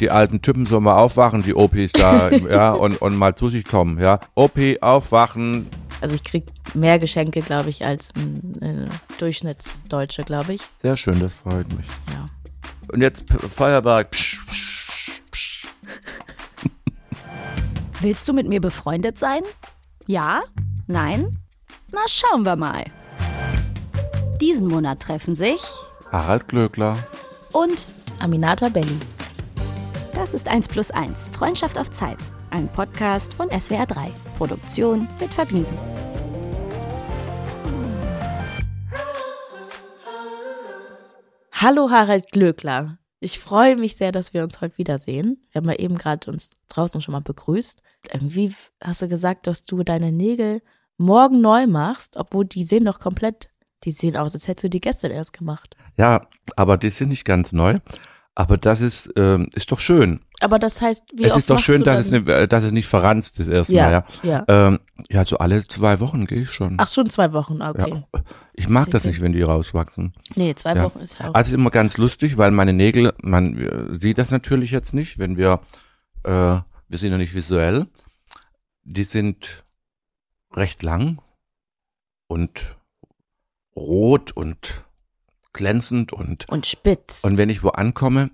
die alten Typen sollen mal aufwachen, die OPs da, ja, und, und mal zu sich kommen, ja. OP, aufwachen. Also ich krieg mehr Geschenke, glaube ich, als ein äh, Durchschnittsdeutsche, glaube ich. Sehr schön, das freut mich. Ja. Und jetzt Feuerwerk. Psch, psch, psch. Willst du mit mir befreundet sein? Ja? Nein? Na, schauen wir mal. Diesen Monat treffen sich Harald Glöckler. und Aminata Belli. Das ist 1 plus 1. Freundschaft auf Zeit. Ein Podcast von SWR 3. Produktion mit Vergnügen. Hallo Harald Glöckler. Ich freue mich sehr, dass wir uns heute wiedersehen. Wir haben ja eben gerade uns draußen schon mal begrüßt. Irgendwie hast du gesagt, dass du deine Nägel morgen neu machst, obwohl die sehen doch komplett, die sehen aus, als hättest du die gestern erst gemacht. Ja, aber die sind nicht ganz neu. Aber das ist, ähm, ist doch schön. Aber das heißt, wie es oft ist doch schön, dass es, äh, dass es nicht verranzt ist erstmal, ja, ja. ja. Ähm, ja, so alle zwei Wochen gehe ich schon. Ach, schon zwei Wochen, okay. ja. Ich mag das Okay. nicht, wenn die rauswachsen. Nee, zwei Ja. Wochen ist ja auch. Also immer ganz lustig, weil meine Nägel, man äh, sieht das natürlich jetzt nicht, wenn wir, äh, wir sind ja nicht visuell. Die sind recht lang und rot und glänzend und und spitz. und wenn ich wo ankomme,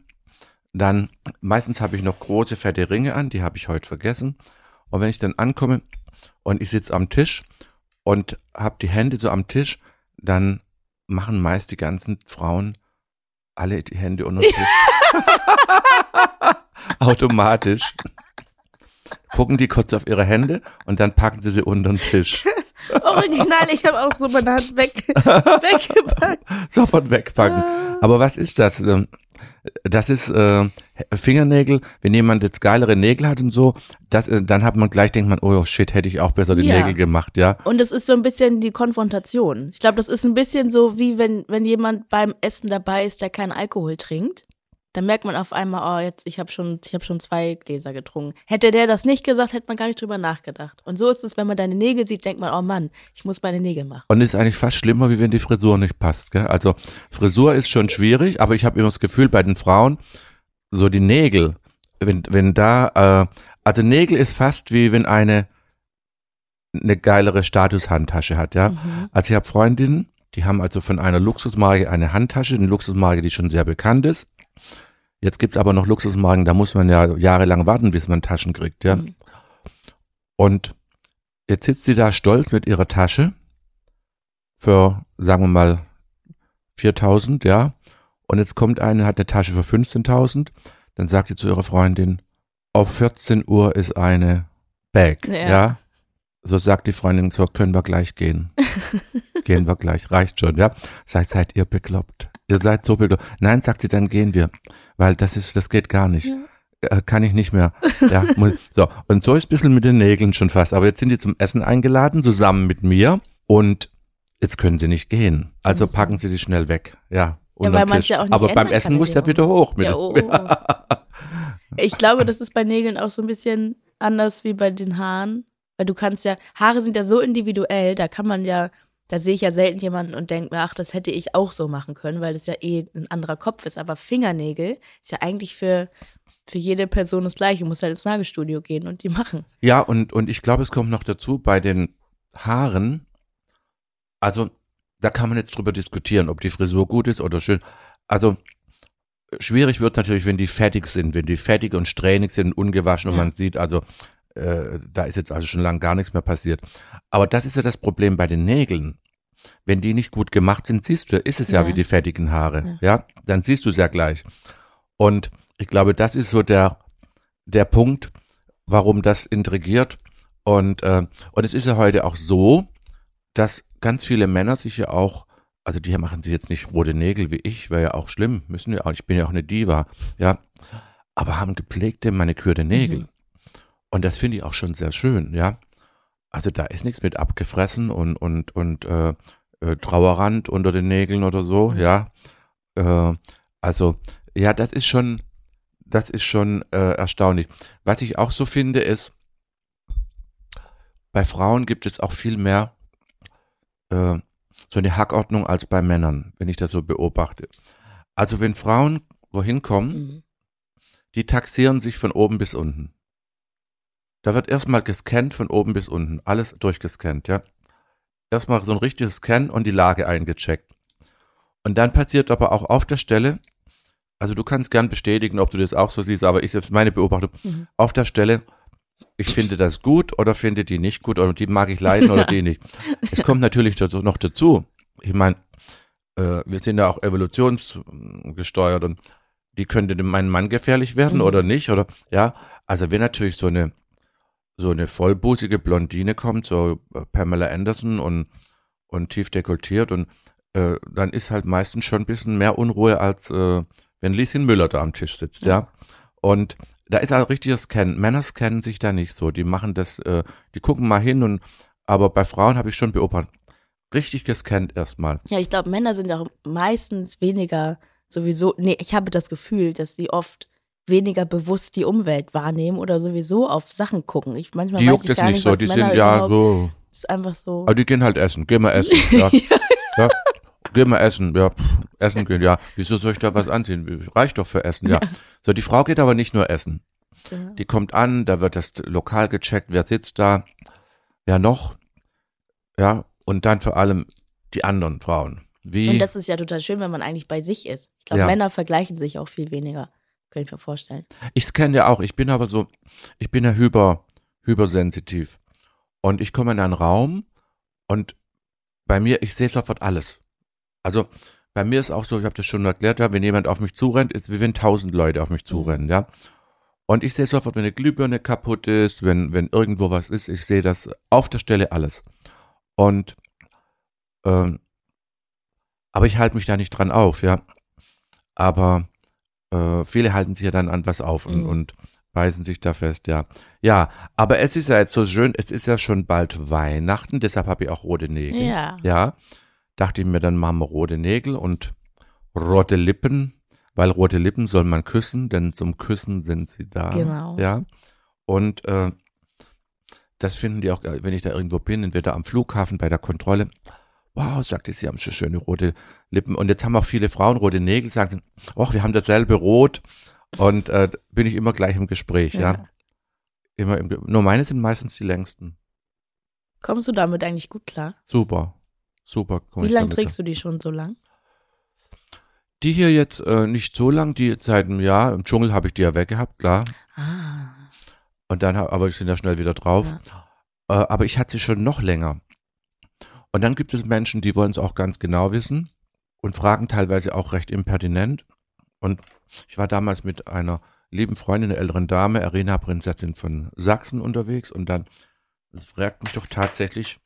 dann meistens habe ich noch große fette Ringe an, die habe ich heute vergessen. Und wenn ich dann ankomme und ich sitze am Tisch und habe die Hände so am Tisch, dann machen meist die ganzen Frauen alle die Hände unter den Tisch. Automatisch. Gucken die kurz auf ihre Hände und dann packen sie sie unter den Tisch. Original, ich habe auch so meine Hand weg, weggepackt. Sofort wegpacken. Aber was ist das? Ähm, Das ist äh, Fingernägel, wenn jemand jetzt geilere Nägel hat und so, das, äh, dann hat man gleich, denkt man, oh shit, hätte ich auch besser die Ja. Nägel gemacht, ja. Und es ist so ein bisschen die Konfrontation. Ich glaube, das ist ein bisschen so, wie wenn, wenn jemand beim Essen dabei ist, der keinen Alkohol trinkt. Dann merkt man auf einmal, oh, jetzt, ich habe schon, ich habe schon zwei Gläser getrunken. Hätte der das nicht gesagt, hätte man gar nicht drüber nachgedacht. Und so ist es, wenn man deine Nägel sieht, denkt man, oh Mann, ich muss meine Nägel machen. Und ist eigentlich fast schlimmer, wie wenn die Frisur nicht passt, gell? Also Frisur ist schon schwierig, aber ich habe immer das Gefühl, bei den Frauen, so die Nägel, wenn, wenn da, äh, also Nägel ist fast wie wenn eine eine geilere Statushandtasche hat, ja. Mhm. Also ich habe Freundinnen, die haben also von einer Luxusmarke eine Handtasche, eine Luxusmarke, die schon sehr bekannt ist. Jetzt gibt aber noch Luxusmarken, da muss man ja jahrelang warten, bis man Taschen kriegt, ja. Mhm. Und jetzt sitzt sie da stolz mit ihrer Tasche für, sagen wir mal, 4000, ja. Und jetzt kommt eine, hat eine Tasche für 15.000. Dann sagt sie zu ihrer Freundin, auf 14 Uhr ist eine Bag, Ja. ja. So sagt die Freundin, so können wir gleich gehen. gehen wir gleich, reicht schon, ja. Sagt, seid ihr bekloppt? Ihr seid so bekloppt. Nein, sagt sie, dann gehen wir. Weil das ist, das geht gar nicht. Äh, kann ich nicht mehr. Ja, so. Und so ist ein bisschen mit den Nägeln schon fast. Aber jetzt sind die zum Essen eingeladen, zusammen mit mir. Und jetzt können sie nicht gehen. Also packen sie die schnell weg. Ja. Ja, weil Tisch. ja auch nicht Aber beim Essen muss der wieder hoch. Mit Ja, oh, oh. Ich glaube, das ist bei Nägeln auch so ein bisschen anders wie bei den Haaren. Weil du kannst ja, Haare sind ja so individuell, da kann man ja, da sehe ich ja selten jemanden und denke mir, ach, das hätte ich auch so machen können, weil das ja eh ein anderer Kopf ist. Aber Fingernägel ist ja eigentlich für, für jede Person das gleiche. Du musst halt ins Nagelstudio gehen und die machen. Ja, und, und ich glaube, es kommt noch dazu, bei den Haaren, also da kann man jetzt drüber diskutieren, ob die Frisur gut ist oder schön. Also schwierig wird natürlich, wenn die fettig sind, wenn die fettig und strähnig sind, ungewaschen und Ja. man sieht, also äh, da ist jetzt also schon lange gar nichts mehr passiert. Aber das ist ja das Problem bei den Nägeln. Wenn die nicht gut gemacht sind, siehst du, ist es ja, Ja. wie die fettigen Haare, ja. Dann siehst du es ja gleich. Und ich glaube, das ist so der, der Punkt, warum das intrigiert. Und, äh, und es ist ja heute auch so, dass ganz viele Männer sich ja auch, also die machen sich jetzt nicht rote Nägel wie ich, wäre ja auch schlimm, müssen ja auch, ich bin ja auch eine Diva, ja, aber haben gepflegte, manikürte Nägel. Mhm. Und das finde ich auch schon sehr schön, ja. Also da ist nichts mit abgefressen und, und, und äh, äh, Trauerrand unter den Nägeln oder so, ja. Äh, also, ja, das ist schon, das ist schon äh, erstaunlich. Was ich auch so finde, ist, bei Frauen gibt es auch viel mehr äh, so eine Hackordnung als bei Männern, wenn ich das so beobachte. Also wenn Frauen wohin kommen, Mhm. die taxieren sich von oben bis unten. Da wird erstmal gescannt von oben bis unten, alles durchgescannt, ja. Erstmal so ein richtiges Scan und die Lage eingecheckt. Und dann passiert aber auch auf der Stelle, also du kannst gern bestätigen, ob du das auch so siehst, aber ich ist meine Beobachtung, Mhm. auf der Stelle, ich finde das gut oder finde die nicht gut oder die mag ich leiden oder die nicht. Es kommt natürlich dazu, noch dazu. Ich meine, äh, wir sind ja auch evolutionsgesteuert und die könnte meinem Mann gefährlich werden Mhm. oder nicht oder ja. Also wenn natürlich so eine so eine vollbusige Blondine kommt, so äh, Pamela Anderson und und tief dekoltiert und äh, dann ist halt meistens schon ein bisschen mehr Unruhe als äh, wenn Lieschen Müller da am Tisch sitzt, ja. Und da ist auch richtiges Scannen. Männer scannen sich da nicht so. Die machen das, äh, die gucken mal hin und aber bei Frauen habe ich schon beobachtet, richtig gescannt erstmal. Ja, ich glaube, Männer sind auch meistens weniger sowieso, nee, ich habe das Gefühl, dass sie oft weniger bewusst die Umwelt wahrnehmen oder sowieso auf Sachen gucken. Ich manchmal Die juckt es nicht so, die Männer sind ja so. Ist einfach so. Aber die gehen halt essen. Geh mal essen. Ja. ja. Geh mal essen. Ja. Essen gehen. Ja. Wieso soll ich da was anziehen? Reicht doch für Essen. Ja. So, die Frau geht aber nicht nur essen. Ja. Die kommt an, da wird das Lokal gecheckt, wer sitzt da, wer noch. Ja. Und dann vor allem die anderen Frauen. Wie? Und das ist ja total schön, wenn man eigentlich bei sich ist. Ich glaube, Ja. Männer vergleichen sich auch viel weniger. Könnte ich mir vorstellen. Ich scanne ja auch. Ich bin aber so, ich bin ja hyper, hypersensitiv. Und ich komme in einen Raum und bei mir, ich sehe sofort alles. Also bei mir ist auch so, ich habe das schon erklärt, ja, wenn jemand auf mich zurennt, ist wie wenn tausend Leute auf mich zurennen, ja. Und ich sehe sofort, wenn eine Glühbirne kaputt ist, wenn, wenn irgendwo was ist, ich sehe das auf der Stelle alles. Und ähm, aber ich halte mich da nicht dran auf, ja. Aber äh, viele halten sich ja dann an was auf und, Mhm. und beißen sich da fest, ja. Ja, aber es ist ja jetzt so schön, es ist ja schon bald Weihnachten, deshalb habe ich auch rote Nägel. Ja. Ja, dachte ich mir, dann machen wir rote Nägel und rote Lippen, weil rote Lippen soll man küssen, denn zum Küssen sind sie da. Genau. Ja. Und äh, das finden die auch, äh, wenn ich da irgendwo bin, entweder am Flughafen bei der Kontrolle. Wow, sagte sie, haben so schöne rote Lippen. Und jetzt haben auch viele Frauen rote Nägel, sagen, sie, oh, wir haben dasselbe Rot. Und äh, bin ich immer gleich im Gespräch, ja. Ja. Immer im, Ge- nur meine sind meistens die längsten. Kommst du damit eigentlich gut klar? Super. Super. Wie lange trägst du die schon so lang? Die hier jetzt äh, nicht so lang, die seit einem Jahr, im Dschungel habe ich die ja weggehabt, klar. Ah. Und dann, aber ich sind ja schnell wieder drauf. Äh, aber ich hatte sie schon noch länger. Und dann gibt es Menschen, die wollen es auch ganz genau wissen und fragen teilweise auch recht impertinent. Und ich war damals mit einer lieben Freundin, einer älteren Dame, Arena Prinzessin von Sachsen unterwegs und dann fragt mich doch tatsächlich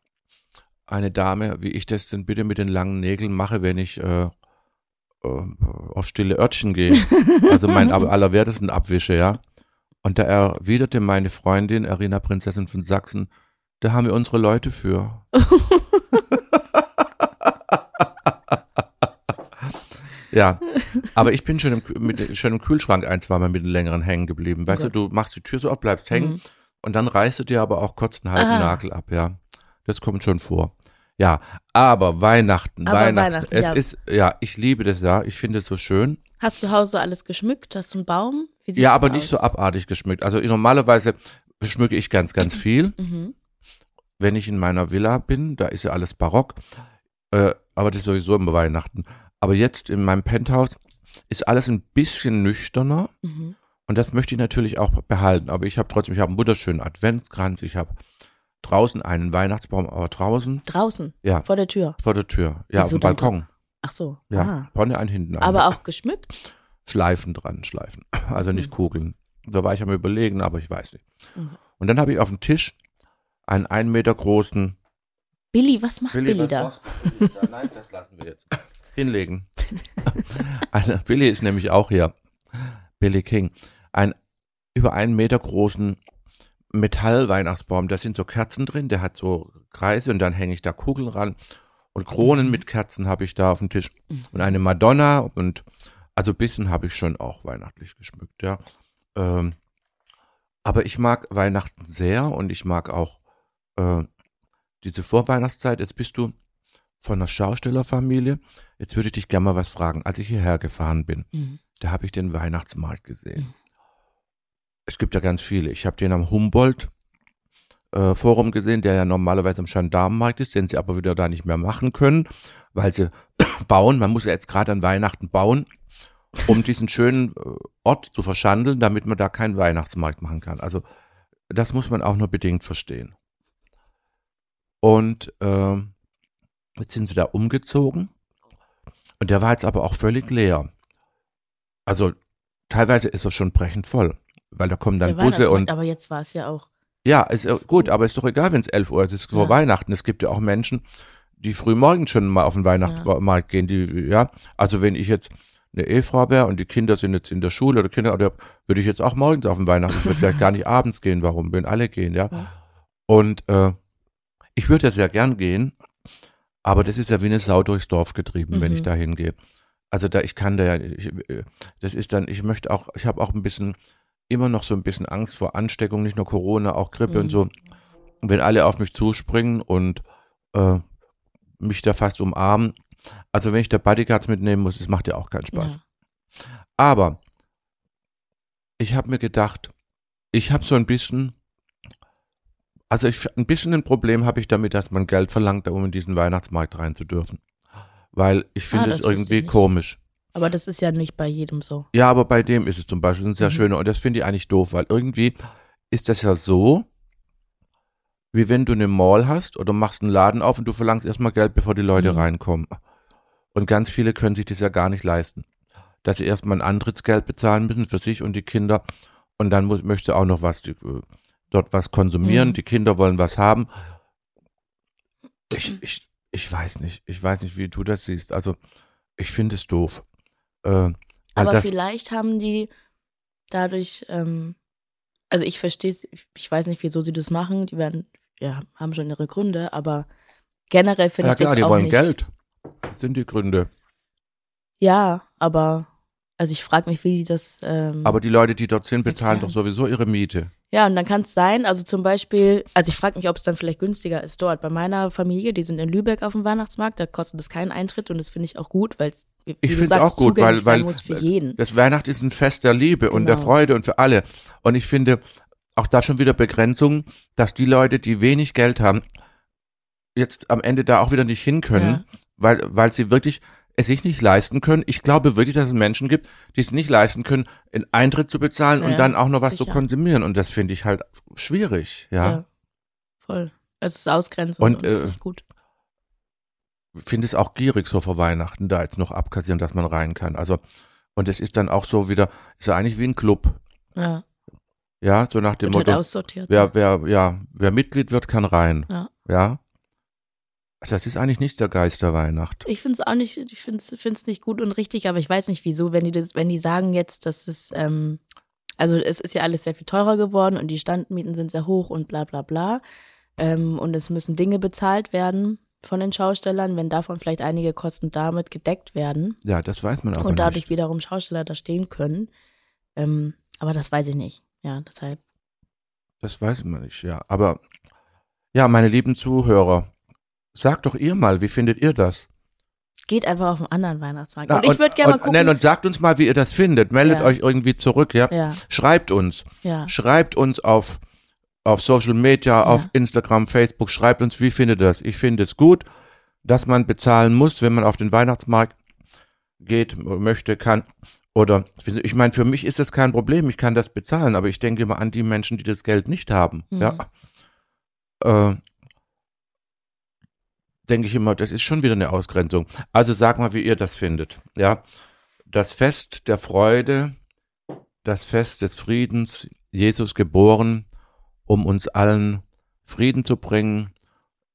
eine Dame, wie ich das denn bitte mit den langen Nägeln mache, wenn ich äh, äh, auf stille Örtchen gehe. Also mein ab- allerwertesten abwische, ja. Und da erwiderte meine Freundin, Arena Prinzessin von Sachsen, da haben wir unsere Leute für. ja, aber ich bin schon im, mit, schon im Kühlschrank ein, zwei Mal mit den längeren hängen geblieben. Weißt Gott. du, du machst die Tür so auf, bleibst hängen Mhm. und dann reißt du dir aber auch kurz einen halben Ah. Nagel ab, ja. Das kommt schon vor. Ja, aber Weihnachten, Aber Weihnachten. Weihnachten, es ja. ist, ja, ich liebe das ja, ich finde es so schön. Hast du zu Hause alles geschmückt? Hast du einen Baum? Ja, aber nicht aus? so abartig geschmückt. Also normalerweise beschmücke ich ganz, ganz viel. Mhm. Wenn ich in meiner Villa bin, da ist ja alles barock. Äh, aber das ist sowieso immer Weihnachten. Aber jetzt in meinem Penthouse ist alles ein bisschen nüchterner. Mhm. Und das möchte ich natürlich auch behalten. Aber ich habe trotzdem, ich habe einen wunderschönen Adventskranz. Ich habe draußen einen Weihnachtsbaum, aber draußen, Draußen, ja, vor der Tür. vor der Tür. Ja, auf dem Balkon. Ach so. Ja, Ah. vorne einen, hinten einen. Aber auch geschmückt? Schleifen dran, Schleifen. Also nicht Mhm. Kugeln. Da war ich am überlegen, aber ich weiß nicht. Mhm. Und dann habe ich auf dem Tisch einen einen Meter großen Billy, was macht Billy, was da? du da? Nein, das lassen wir jetzt. Hinlegen. Eine, Billy ist nämlich auch hier. Billy King. Ein über einen Meter großen Metallweihnachtsbaum. Da sind so Kerzen drin, der hat so Kreise und dann hänge ich da Kugeln ran. Und Kronen Mhm. mit Kerzen habe ich da auf dem Tisch. Und eine Madonna und also ein bisschen habe ich schon auch weihnachtlich geschmückt, ja. Ähm, aber ich mag Weihnachten sehr und ich mag auch äh, diese Vorweihnachtszeit. Jetzt bist du von einer Schaustellerfamilie. Jetzt würde ich dich gerne mal was fragen. Als ich hierher gefahren bin, Mhm. da habe ich den Weihnachtsmarkt gesehen. gibt ja ganz viele. Ich habe den am Humboldt äh, Forum gesehen, der ja normalerweise am Gendarmenmarkt ist, den sie aber wieder da nicht mehr machen können, weil sie bauen. Man muss ja jetzt gerade an Weihnachten bauen, um diesen schönen äh, Ort zu verschandeln, damit man da keinen Weihnachtsmarkt machen kann. Also das muss man auch nur bedingt verstehen. Und äh, jetzt sind sie da umgezogen und der war jetzt aber auch völlig leer. Also teilweise ist er schon brechend voll, weil da kommen dann Busse und Aber jetzt war es ja auch. ja, ist ja gut, aber ist doch egal, wenn es 11 Uhr ist, es ist vor Ja. Weihnachten. Es gibt ja auch Menschen, die früh morgens schon mal auf den Weihnachtsmarkt gehen, die, ja, also wenn ich jetzt eine Ehefrau wäre und die Kinder sind jetzt in der Schule oder Kinder, oder würde ich jetzt auch morgens auf den Weihnachten, ich würde vielleicht gar nicht abends gehen, warum, wenn alle gehen, ja. Ja. Und äh, ich würde ja sehr gern gehen, aber das ist ja wie eine Sau durchs Dorf getrieben, wenn Mhm. ich da hingehe. Also da, ich kann da ja, ich, äh, das ist dann, ich möchte auch, ich habe auch ein bisschen, immer noch so ein bisschen Angst vor Ansteckung, nicht nur Corona, auch Grippe Mhm. und so. Und wenn alle auf mich zuspringen und äh, mich da fast umarmen, also wenn ich da Bodyguards mitnehmen muss, das macht ja auch keinen Spaß. Ja. Aber ich habe mir gedacht, ich habe so ein bisschen, also ich, ein bisschen ein Problem habe ich damit, dass man Geld verlangt, um in diesen Weihnachtsmarkt rein zu dürfen. Weil ich finde Ah, es irgendwie komisch. Aber das ist ja nicht bei jedem so. Ja, aber bei dem ist es zum Beispiel ein sehr Mhm. schöner und das finde ich eigentlich doof, weil irgendwie ist das ja so, wie wenn du eine Mall hast oder machst einen Laden auf und du verlangst erstmal Geld, bevor die Leute Mhm. reinkommen. Und ganz viele können sich das ja gar nicht leisten. Dass sie erstmal ein Antrittsgeld bezahlen müssen für sich und die Kinder und dann muss, möchte auch noch was, die, äh, dort was konsumieren, Mhm. die Kinder wollen was haben. Ich, ich, ich weiß nicht, ich weiß nicht, wie du das siehst. Also, ich finde es doof. Äh, Aber das, vielleicht haben die dadurch, ähm, also ich verstehe es, ich weiß nicht, wieso sie das machen. Die werden, ja, haben schon ihre Gründe, aber generell finde ja ich das klar, die auch wollen nicht. Geld. Das sind die Gründe. Ja, aber also ich frage mich, wie die das. Ähm, Aber die Leute, die dort sind, bezahlen Erklären. doch sowieso ihre Miete. Ja, und dann kann es sein, also zum Beispiel, also ich frage mich, ob es dann vielleicht günstiger ist dort. Bei meiner Familie, die sind in Lübeck auf dem Weihnachtsmarkt, da kostet es keinen Eintritt und das finde ich auch gut, weil es, Ich find's sagst, auch gut, weil- weil- muss für jeden. Das Weihnacht ist ein Fest der Liebe und der Genau. Freude und für alle. Und ich finde auch da schon wieder Begrenzung, dass die Leute, die wenig Geld haben, jetzt am Ende da auch wieder nicht hin können, Ja. weil, weil sie wirklich es sich nicht leisten können. Ich glaube wirklich, dass es Menschen gibt, die es nicht leisten können, einen Eintritt zu bezahlen und Ja, dann auch noch was zu sicher. konsumieren. Und das finde ich halt schwierig, ja. Ja. Voll. Es ist Ausgrenzung Und, und, es ist äh, nicht gut. finde es auch gierig, so vor Weihnachten da jetzt noch abkassieren, dass man rein kann. Also, und es ist dann auch so wieder, ist ja eigentlich wie ein Club. Ja. Ja, so nach dem Wird halt Motto, aussortiert. wer, wer, ja, wer Mitglied wird, kann rein. Ja. Ja. Das ist eigentlich nicht der Geist der Weihnacht. Ich finde es auch nicht, ich finde es nicht gut und richtig, aber ich weiß nicht wieso, wenn die das, wenn die sagen jetzt, dass es, ähm, also es ist ja alles sehr viel teurer geworden und die Standmieten sind sehr hoch und bla bla bla. Ähm, und es müssen Dinge bezahlt werden von den Schaustellern, wenn davon vielleicht einige Kosten damit gedeckt werden Ja, das weiß man aber und dadurch nicht. wiederum Schausteller da stehen können. Ähm, aber das weiß ich nicht. Ja, deshalb. Das weiß man nicht, ja. Aber, ja, meine lieben Zuhörer, sagt doch ihr mal, wie findet ihr das? Geht einfach auf einen anderen Weihnachtsmarkt. Na, und ich würde gerne mal gucken. nein, und sagt uns mal, wie ihr das findet. Meldet Ja. euch irgendwie zurück, ja? ja, Schreibt uns. ja. Schreibt uns auf, auf Social Media, auf Instagram, Facebook, schreibt uns, wie findet ihr das? Ich finde es gut, dass man bezahlen muss, wenn man auf den Weihnachtsmarkt geht, möchte, kann. Oder ich meine, für mich ist das kein Problem, ich kann das bezahlen, aber ich denke immer an die Menschen, die das Geld nicht haben. Mhm. Ja. Äh, denke ich immer, das ist schon wieder eine Ausgrenzung. Also sag mal, wie ihr das findet. Ja. Das Fest der Freude, das Fest des Friedens, Jesus geboren, um uns allen Frieden zu bringen.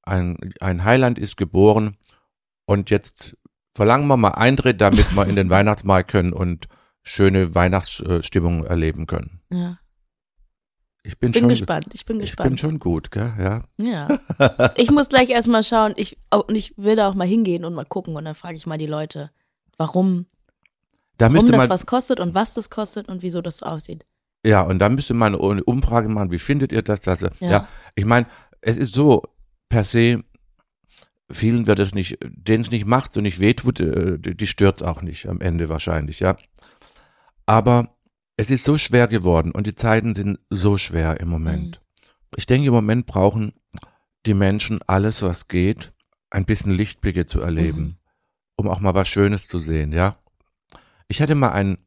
Ein, ein Heiland ist geboren und jetzt verlangen wir mal Eintritt, damit wir in den Weihnachtsmarkt können und schöne Weihnachtsstimmung erleben können. ja. Ich bin, Bin schon, gespannt. Ich bin Ich gespannt. bin schon gut, gell? Ja. Ja. Ich muss gleich erstmal schauen. Ich, oh, und ich will da auch mal hingehen und mal gucken. Und dann frage ich mal die Leute, warum, Da warum das was kostet und was das kostet und wieso das so aussieht. ja, und da müsste man eine Umfrage machen. Wie findet ihr das? Also, ja. Ja. ich meine, es ist so per se. Vielen wird es nicht, denen es nicht macht, so nicht wehtut, äh, die, die stört's auch nicht am Ende wahrscheinlich, ja. Aber es ist so schwer geworden und die Zeiten sind so schwer im Moment. Mhm. Ich denke, im Moment brauchen die Menschen alles, was geht, ein bisschen Lichtblicke zu erleben, mhm. um auch mal was Schönes zu sehen, ja. Ich hatte mal ein,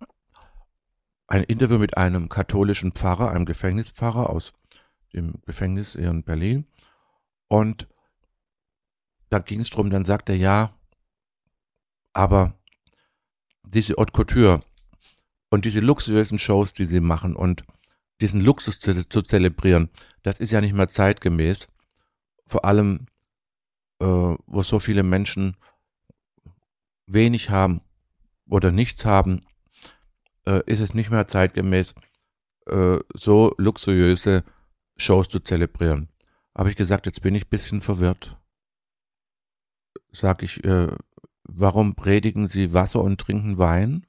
ein Interview mit einem katholischen Pfarrer, einem Gefängnispfarrer aus dem Gefängnis in Berlin. Und da ging es drum, dann sagt er, ja, aber diese Haute Couture und diese luxuriösen Shows, die sie machen und diesen Luxus zu, zu zelebrieren, das ist ja nicht mehr zeitgemäß. Vor allem, äh, wo so viele Menschen wenig haben oder nichts haben, äh, ist es nicht mehr zeitgemäß, äh, so luxuriöse Shows zu zelebrieren. Habe ich gesagt, jetzt bin ich ein bisschen verwirrt. Sag ich, äh, warum predigen Sie Wasser und trinken Wein?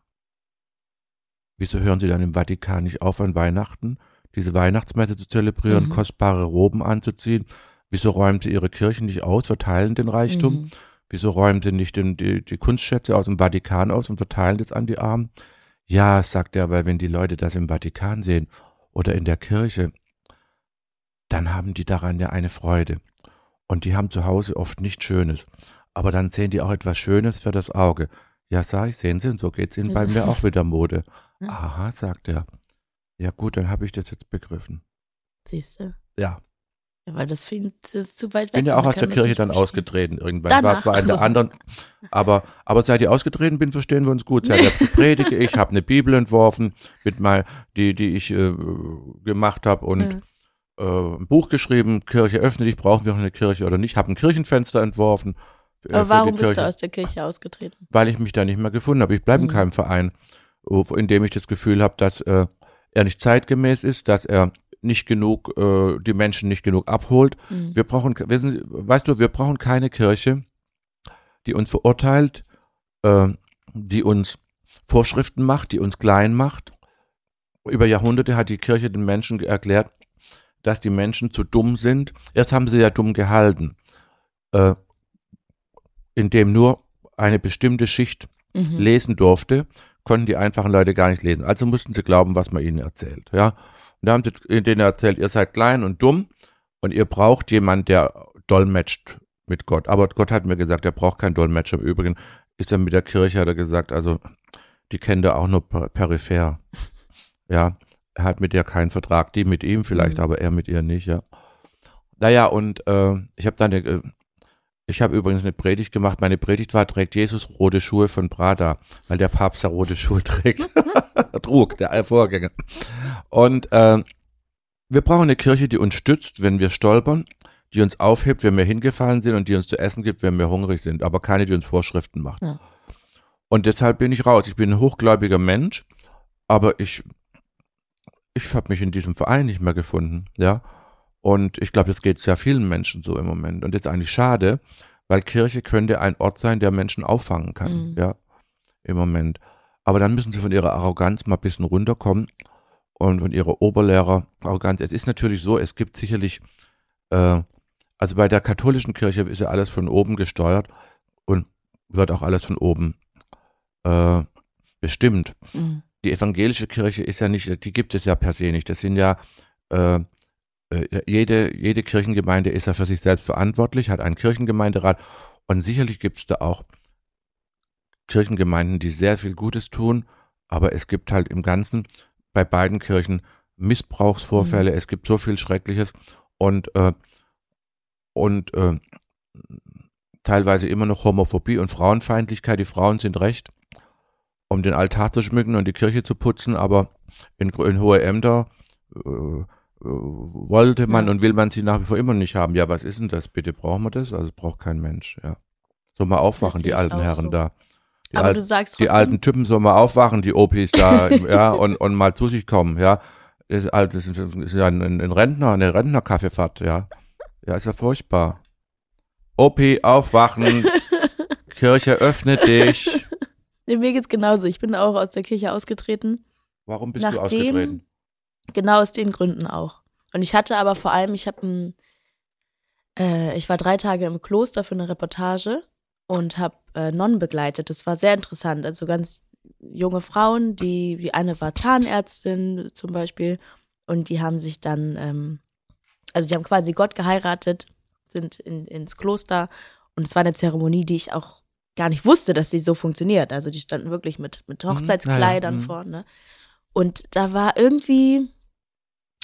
Wieso hören Sie dann im Vatikan nicht auf an Weihnachten, diese Weihnachtsmesse zu zelebrieren, mhm. kostbare Roben anzuziehen? Wieso räumen Sie Ihre Kirchen nicht aus, verteilen den Reichtum? Mhm. Wieso räumen Sie nicht den, die, die Kunstschätze aus dem Vatikan aus und verteilen das an die Armen? Ja, sagt er, weil wenn die Leute das im Vatikan sehen oder in der Kirche, dann haben die daran ja eine Freude. Und die haben zu Hause oft nichts Schönes. Aber dann sehen die auch etwas Schönes für das Auge. Ja, sag ich, sehen Sie, und so geht's Ihnen bei mir auch mit der Mode. Aha, sagt er. Ja gut, dann habe ich das jetzt begriffen. Siehst du? Ja. Ja, weil das finde ich zu weit weg. Bin ja auch aus der Kirche dann ausgetreten irgendwann. Danach, war zwar in der also. anderen, aber, aber seit ich ausgetreten bin, verstehen wir uns gut. Seit nee. predige ich, habe eine Bibel entworfen, mit mal, die, die ich äh, gemacht habe und ja äh, ein Buch geschrieben, Kirche öffne dich, brauchen wir noch eine Kirche oder nicht, habe ein Kirchenfenster entworfen. Aber warum bist du aus der Kirche ausgetreten? Weil ich mich da nicht mehr gefunden habe. Ich bleibe mhm. in keinem Verein, in dem ich das Gefühl habe, dass äh, er nicht zeitgemäß ist, dass er nicht genug, äh, die Menschen nicht genug abholt. Mhm. Wir brauchen, wissen, weißt du, wir brauchen keine Kirche, die uns verurteilt, äh, die uns Vorschriften macht, die uns klein macht. Über Jahrhunderte hat die Kirche den Menschen erklärt, dass die Menschen zu dumm sind. Erst haben sie ja dumm gehalten, äh, indem nur eine bestimmte Schicht mhm. lesen durfte, konnten die einfachen Leute gar nicht lesen. Also mussten sie glauben, was man ihnen erzählt. Ja, und da haben sie denen erzählt, ihr seid klein und dumm und ihr braucht jemand, der dolmetscht mit Gott. Aber Gott hat mir gesagt, er braucht keinen Dolmetscher. Im Übrigen ist er mit der Kirche, hat er gesagt, also die kennt er auch nur peripher. Ja, er hat mit ihr keinen Vertrag, die mit ihm vielleicht, mhm. aber er mit ihr nicht, ja. Naja, und äh, ich habe dann, äh, ich habe übrigens eine Predigt gemacht. Meine Predigt war, trägt Jesus rote Schuhe von Prada, weil der Papst ja rote Schuhe trägt. Trug, der Vorgänger. Und äh, wir brauchen eine Kirche, die uns stützt, wenn wir stolpern, die uns aufhebt, wenn wir hingefallen sind und die uns zu essen gibt, wenn wir hungrig sind, aber keine, die uns Vorschriften macht. Ja. Und deshalb bin ich raus. Ich bin ein hochgläubiger Mensch, aber ich ich habe mich in diesem Verein nicht mehr gefunden, ja. Und ich glaube, das geht sehr vielen Menschen so im Moment. Und das ist eigentlich schade, weil Kirche könnte ein Ort sein, der Menschen auffangen kann, mhm. ja, im Moment. Aber dann müssen sie von ihrer Arroganz mal ein bisschen runterkommen und von ihrer Oberlehrer-Arroganz. Es ist natürlich so, es gibt sicherlich, äh, also bei der katholischen Kirche ist ja alles von oben gesteuert und wird auch alles von oben äh, bestimmt. Mhm die evangelische Kirche ist ja nicht, die gibt es ja per se nicht. Das sind ja äh, äh, jede, jede Kirchengemeinde ist ja für sich selbst verantwortlich, hat einen Kirchengemeinderat. Und sicherlich gibt es da auch Kirchengemeinden, die sehr viel Gutes tun, aber es gibt halt im Ganzen bei beiden Kirchen Missbrauchsvorfälle, mhm. es gibt so viel Schreckliches. Und äh, und äh, teilweise immer noch Homophobie und Frauenfeindlichkeit. Die Frauen sind recht um den Altar zu schmücken und die Kirche zu putzen, aber in, in hohe Ämter äh, äh, wollte man ja. und will man sie nach wie vor immer nicht haben. Ja, was ist denn das bitte? Brauchen wir das? Also braucht kein Mensch, ja. So mal aufwachen, die alten Herren so. da. Die, aber Al du sagst trotzdem, die alten Typen sollen mal aufwachen, die Opis da, ja, und, und mal zu sich kommen, ja. Das ist, das ist ja ein, ein Rentner, eine Rentnerkaffeefahrt, ja. Ja, ist ja furchtbar. OP, aufwachen, Kirche, öffne dich. Nee, mir geht's genauso. Ich bin auch aus der Kirche ausgetreten. Warum bist Nachdem, du ausgetreten? Genau aus den Gründen auch. Und ich hatte aber vor allem, ich habe äh, ich war drei Tage im Kloster für eine Reportage und habe äh, Nonnen begleitet. Das war sehr interessant. Also ganz junge Frauen, die, wie eine war Zahnärztin zum Beispiel, und die haben sich dann, ähm, also die haben quasi Gott geheiratet, sind in, ins Kloster und es war eine Zeremonie, die ich auch gar nicht wusste, dass die so funktioniert. Also die standen wirklich mit, mit Mhm. Hochzeitskleidern Ja, ja, mhm. vorne. Und da war irgendwie,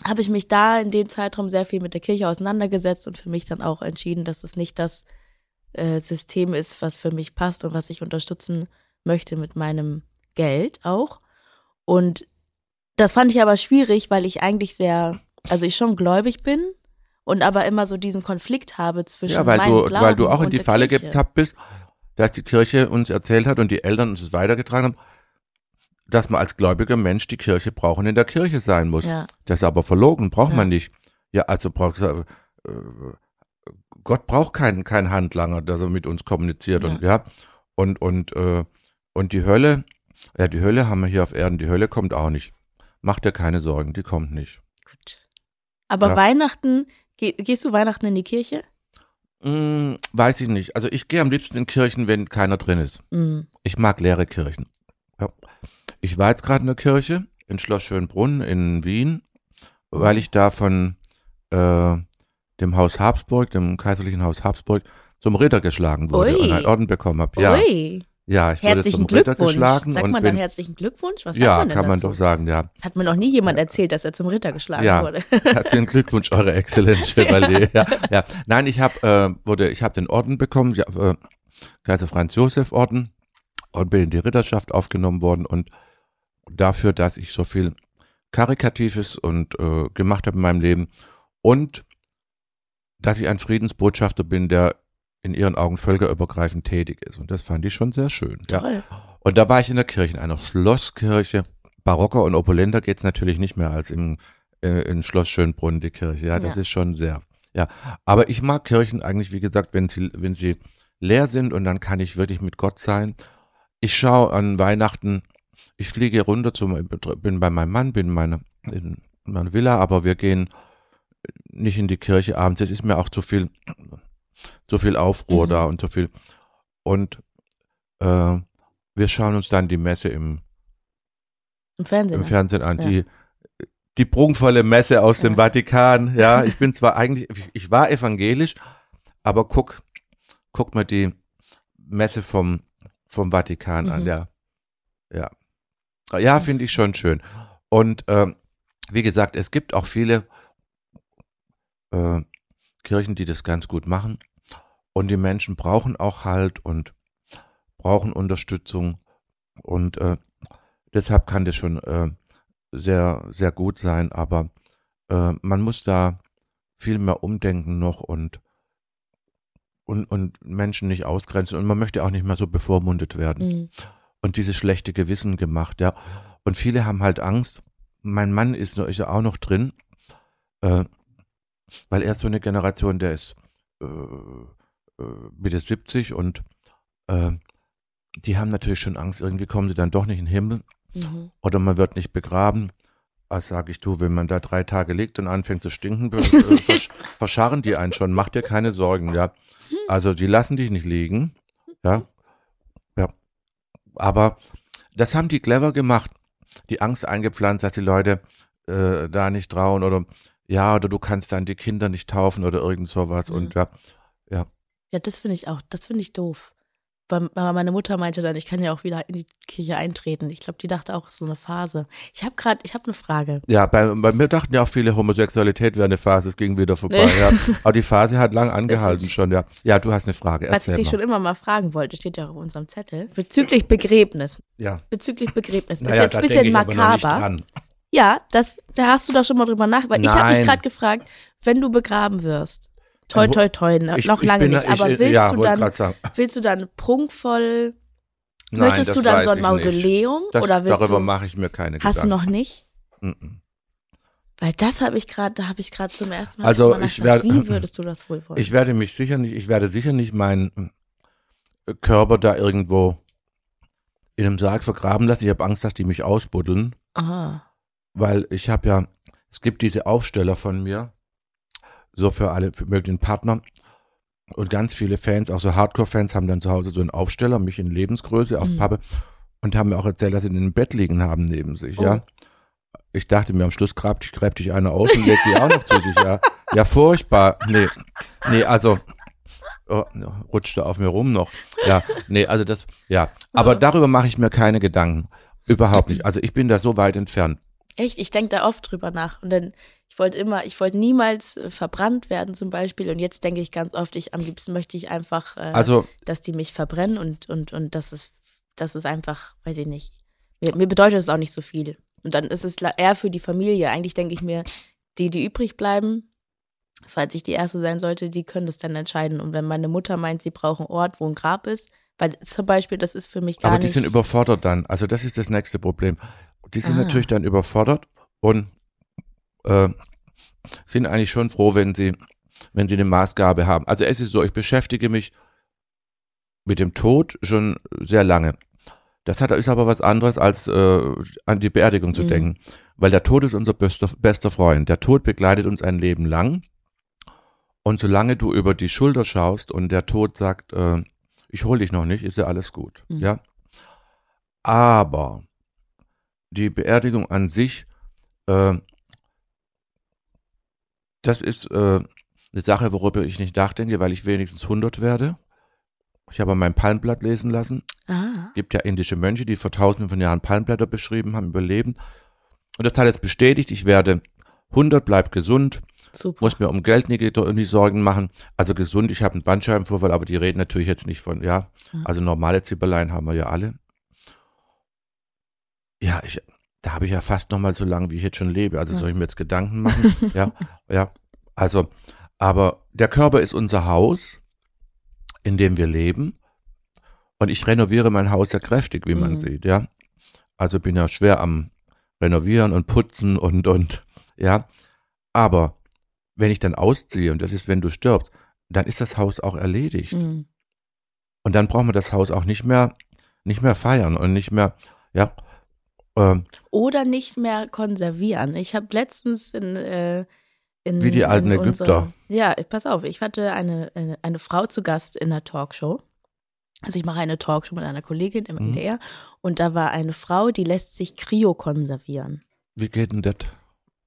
habe ich mich da in dem Zeitraum sehr viel mit der Kirche auseinandergesetzt und für mich dann auch entschieden, dass es nicht das äh, System ist, was für mich passt und was ich unterstützen möchte mit meinem Geld auch. Und das fand ich aber schwierig, weil ich eigentlich sehr, also ich schon gläubig bin und aber immer so diesen Konflikt habe zwischen Ja, weil meinem du, Glauben weil du auch in die Falle getappt bist, dass die Kirche uns erzählt hat und die Eltern uns das weitergetragen haben, dass man als gläubiger Mensch die Kirche braucht und in der Kirche sein muss. Ja, Das ist aber verlogen, braucht Ja. man nicht. Ja, also braucht äh, Gott braucht keinen keinen Handlanger, dass er mit uns kommuniziert und ja und und äh, und die Hölle, ja die Hölle haben wir hier auf Erden, die Hölle kommt auch nicht. Mach dir keine Sorgen, die kommt nicht. gut. Aber Ja. Weihnachten, geh, gehst du Weihnachten in die Kirche? Hm, weiß ich nicht. Also ich gehe am liebsten in Kirchen, wenn keiner drin ist. Mhm. Ich mag leere Kirchen. Ja. Ich war jetzt gerade in der Kirche in Schloss Schönbrunn in Wien, weil ich da von äh, dem Haus Habsburg, dem kaiserlichen Haus Habsburg, zum Ritter geschlagen wurde Ui. und einen Orden bekommen habe. Ja, Ui, ja, ich wurde herzlichen zum Ritter geschlagen Sagt und man bin, dann herzlichen Glückwunsch? Was sagt ja, man denn kann man dazu? doch sagen, ja. Hat mir noch nie jemand erzählt, dass er zum Ritter geschlagen Ja. wurde. Herzlichen Glückwunsch, Eure Exzellenz Chevalier. Ja, ja. Nein, ich habe äh, wurde, ich habe den Orden bekommen, ja, äh, Kaiser Franz Josef Orden und bin in die Ritterschaft aufgenommen worden und dafür, dass ich so viel Karikatives und äh, gemacht habe in meinem Leben und dass ich ein Friedensbotschafter bin, der in ihren Augen völkerübergreifend tätig ist. Und das fand ich schon sehr schön. Ja. Toll. Und da war ich in der Kirche, in einer Schlosskirche. Barocker und opulenter geht's natürlich nicht mehr als im, äh, in Schloss Schönbrunn, die Kirche. Ja, das Ja. ist schon sehr. Ja, aber ich mag Kirchen eigentlich, wie gesagt, wenn sie, wenn sie leer sind und dann kann ich wirklich mit Gott sein. Ich schaue an Weihnachten, ich fliege runter zum, bin bei meinem Mann, bin in meiner, in meiner Villa, aber wir gehen nicht in die Kirche abends. Es ist mir auch zu viel, zu viel Aufruhr Mhm. da und zu viel. Und äh, wir schauen uns dann die Messe im, Im Fernsehen. im Fernsehen an. Ja. Die, die prunkvolle Messe aus dem Ja. Vatikan. Ja, ich bin zwar eigentlich, ich- war evangelisch, aber guck, guck mal die Messe vom, vom Vatikan an. Mhm. Ja, ja. Finde ich schon schön. Und ähm, wie gesagt, es gibt auch viele äh, Kirchen, die das ganz gut machen. Und die Menschen brauchen auch Halt und brauchen Unterstützung. Und äh, deshalb kann das schon äh, sehr, sehr gut sein. Aber äh, man muss da viel mehr umdenken noch und, und, und Menschen nicht ausgrenzen. Und man möchte auch nicht mehr so bevormundet werden Mhm. Und dieses schlechte Gewissen gemacht, ja. Und viele haben halt Angst. Mein Mann ist, ja auch noch drin, äh, weil er ist so eine Generation, der ist äh, äh, Mitte 70 und äh, die haben natürlich schon Angst, irgendwie kommen sie dann doch nicht in den Himmel Mhm. oder man wird nicht begraben. Was sage ich du, wenn man da drei Tage liegt und anfängt zu stinken, äh, versch verscharren die einen schon. Mach dir keine Sorgen, ja. Also die lassen dich nicht liegen. Ja. Aber das haben die clever gemacht. Die Angst eingepflanzt, dass die Leute äh, da nicht trauen oder ja, oder du kannst dann die Kinder nicht taufen oder irgend sowas Mhm. und ja. Ja, das finde ich auch, das finde ich doof. Weil meine Mutter meinte dann, ich kann ja auch wieder in die Kirche eintreten. Ich glaube, die dachte auch, es ist so eine Phase. Ich habe gerade, ich habe eine Frage. Ja, bei, bei mir dachten ja auch viele, Homosexualität wäre eine Phase, es ging wieder vorbei. Ja. Aber die Phase hat lang angehalten ist- schon, ja. Ja, du hast eine Frage, Was ich erzähl dich mal. schon immer mal fragen wollte, steht ja auch auf unserem Zettel. Bezüglich Begräbnis. Ja. Bezüglich Begräbnis. ist Naja, jetzt da ein bisschen aber makaber. Ja, das, da hast du doch schon mal drüber nach, weil ich habe mich Nein. gerade gefragt, wenn du begraben wirst, toi toi toi, ne, Ich- noch ich lange bin nicht, aber ich, willst ja, du dann, willst du dann prunkvoll, Nein, möchtest du dann so ein. Mausoleum Das, oder willst darüber mache ich mir keine hast du Gedanken. noch nicht? Mhm. Weil das habe ich gerade, da habe ich gerade zum ersten Mal Also, ich nachgedacht. werd- wie würdest du das wohl wollen? Ich werde mich sicher nicht, ich werde sicher nicht meinen äh, Körper da irgendwo in einem Sarg vergraben lassen. Ich habe Angst, dass die mich ausbuddeln, Aha. weil ich habe ja, es gibt diese Aufsteller von mir, so für alle für möglichen Partner. Und ganz viele Fans, auch so Hardcore-Fans, haben dann zu Hause so einen Aufsteller, mich in Lebensgröße aus Mhm. Pappe. und haben mir auch erzählt, dass sie den im Bett liegen haben neben sich, Oh. ja. Ich dachte mir, am Schluss grabt dich, gräbt dich einer aus und legt die auch noch zu sich, ja. Ja, furchtbar. Nee, nee, also, oh, rutschte auf mir rum noch. Ja, nee, also das, ja. Aber Ja. darüber mache ich mir keine Gedanken. Überhaupt nicht. Also ich bin da so weit entfernt. Echt, ich denke da oft drüber nach. Und dann, ich wollte immer, ich wollte niemals äh, verbrannt werden zum Beispiel. Und jetzt denke ich ganz oft, ich am liebsten möchte ich einfach, äh, Also, dass die mich verbrennen und, und, und das ist, das ist einfach, weiß ich nicht. Mir, mir bedeutet es auch nicht so viel. Und dann ist es eher für die Familie. Eigentlich denke ich mir, die, die übrig bleiben, falls ich die Erste sein sollte, die können das dann entscheiden. Und wenn meine Mutter meint, sie braucht einen Ort, wo ein Grab ist, weil zum Beispiel, das ist für mich gar aber die nicht. sind überfordert dann. Also das ist das nächste Problem. Die sind Ah. natürlich dann überfordert und äh, sind eigentlich schon froh, wenn sie, wenn sie eine Maßgabe haben. Also es ist so, ich beschäftige mich mit dem Tod schon sehr lange. Das hat, ist aber was anderes, als äh, an die Beerdigung zu Mhm. denken. Weil der Tod ist unser bester, bester Freund. Der Tod begleitet uns ein Leben lang. Und solange du über die Schulter schaust und der Tod sagt, äh, ich hol dich noch nicht, ist ja alles gut. Mhm. Ja. Aber die Beerdigung an sich, äh, das ist äh, eine Sache, worüber ich nicht nachdenke, weil ich wenigstens 100 werde. Ich habe mein Palmblatt lesen lassen. ah, gibt ja indische Mönche, die vor tausenden von Jahren Palmblätter beschrieben haben, überleben. Und das hat jetzt bestätigt, ich werde 100, bleib gesund, super. muss mir um Geld nie, nie Sorgen machen. Also gesund, ich habe einen Bandscheibenvorfall, aber die reden natürlich jetzt nicht von, ja, Mhm. also normale Zipperlein haben wir ja alle. Ja, ich, da habe ich ja fast noch mal so lange, wie ich jetzt schon lebe. Also Ja. soll ich mir jetzt Gedanken machen? ja, ja. Also, aber der Körper ist unser Haus, in dem wir leben. Und ich renoviere mein Haus ja kräftig, wie man Mhm. sieht, ja. Also bin ja schwer am Renovieren und Putzen und, und, ja. Aber wenn ich dann ausziehe, und das ist, wenn du stirbst, dann ist das Haus auch erledigt. Mhm. Und dann brauchen wir das Haus auch nicht mehr, nicht mehr feiern und nicht mehr, ja. Ähm, Oder nicht mehr konservieren. Ich habe letztens in, äh, in Wie die alten Ägypter. ja, pass auf, ich hatte eine, eine, eine Frau zu Gast in der Talkshow. Also ich mache eine Talkshow mit einer Kollegin im Mhm. NDR und da war eine Frau, die lässt sich kryokonservieren. wie geht denn das?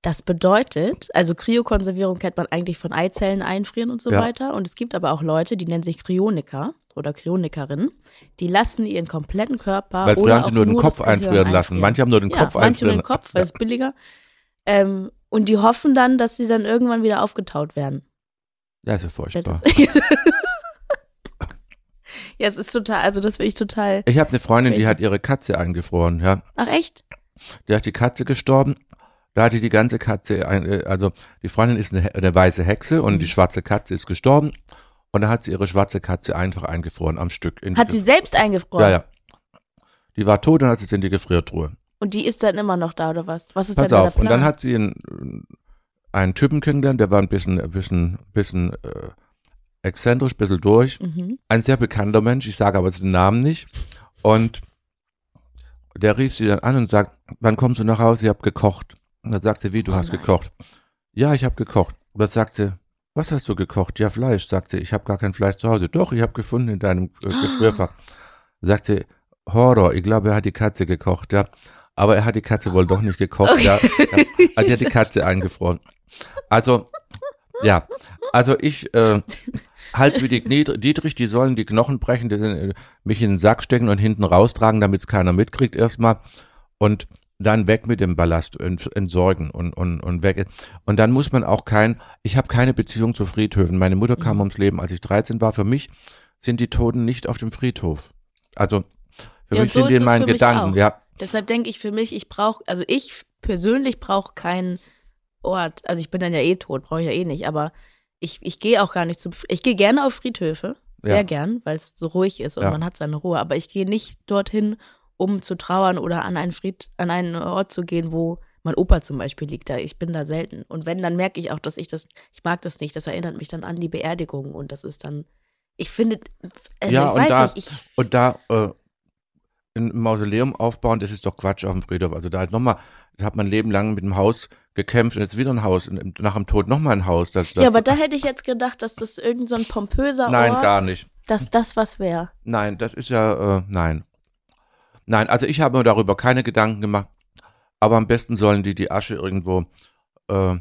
Das bedeutet, also Kryokonservierung kennt man eigentlich von Eizellen einfrieren und so Ja. weiter. Und es gibt aber auch Leute, die nennen sich Kryoniker oder Kryonikerinnen, die lassen ihren kompletten Körper Weil früher haben sie nur den das Kopf einfrieren lassen. Manche haben nur den ja, Kopf manche nur einfrieren den Kopf, weil es billiger. Ähm, und die hoffen dann, dass sie dann irgendwann wieder aufgetaut werden. Ja, ist ja Ja, furchtbar. ja, es ist total, also das finde ich total. Ich habe eine Freundin, die hat ihre Katze eingefroren, ja. Ach echt? Da ist die Katze gestorben. Da hatte die ganze Katze, ein, äh, also die Freundin ist eine, eine weiße Hexe und Mhm. die schwarze Katze ist gestorben. Und da hat sie ihre schwarze Katze einfach eingefroren am Stück. Hat sie selbst eingefroren? Ja, ja. Die war tot und hat sie in die Gefriertruhe. Und die ist dann immer noch da oder was? Was ist Pass denn auf. der Und Plan? dann hat sie einen, einen Typen kennengelernt, der war ein bisschen, ein bisschen, bisschen äh, exzentrisch, ein bisschen durch. mhm. Ein sehr bekannter Mensch, ich sage aber den Namen nicht. Und der rief sie dann an und sagt, wann kommst du nach Hause? Ich habe gekocht. Und dann sagt sie, wie, du Oh hast nein. gekocht? Ja, ich habe gekocht. Und dann sagt sie, was hast du gekocht? Ja, Fleisch. Sagt sie, ich habe gar kein Fleisch zu Hause. Doch, ich habe gefunden in deinem äh, Gefrierfach. Sagt sie, Horror, ich glaube, er hat die Katze gekocht, ja. Aber er hat die Katze wohl doch nicht gekocht, ja. ja. Also er hat die Katze eingefroren. Also, ja. Also ich, äh, Hals wie die Knie- Dietrich, die sollen die Knochen brechen, die, sind, äh, mich in den Sack stecken und hinten raustragen, damit es keiner mitkriegt erstmal. Und dann weg mit dem Ballast, ent- entsorgen und, und, und weg. Und dann muss man auch kein, ich habe keine Beziehung zu Friedhöfen. Meine Mutter kam Mhm. ums Leben, als ich 13 war. Für mich sind die Toten nicht auf dem Friedhof. Also für Ja, mich so sind die in meinen Gedanken, ja. Deshalb denke ich für mich, ich brauche, also ich persönlich brauche keinen Ort. Also ich bin dann ja eh tot, brauche ich ja eh nicht. Aber ich, ich gehe auch gar nicht zum, ich gehe gerne auf Friedhöfe, sehr Ja. gern, weil es so ruhig ist und Ja. man hat seine Ruhe. Aber ich gehe nicht dorthin, um zu trauern oder an einen Fried, an einen Ort zu gehen, wo mein Opa zum Beispiel liegt. Da ich bin da selten. Und wenn, dann merke ich auch, dass ich das, ich mag das nicht. Das erinnert mich dann an die Beerdigung und das ist dann, ich finde, also Ja, ich und weiß da- nicht, ich Und da äh, ein Mausoleum aufbauen, das ist doch Quatsch auf dem Friedhof. Also da halt nochmal, da hat man Leben lang mit dem Haus gekämpft und jetzt wieder ein Haus und nach dem Tod nochmal ein Haus. Das, das, ja, aber da hätte ich jetzt gedacht, dass das irgend so ein pompöser Nein, Ort, gar nicht. dass das was wäre. Nein, das ist ja, äh, nein. Nein, also ich habe mir darüber keine Gedanken gemacht. Aber am besten sollen die die Asche irgendwo äh,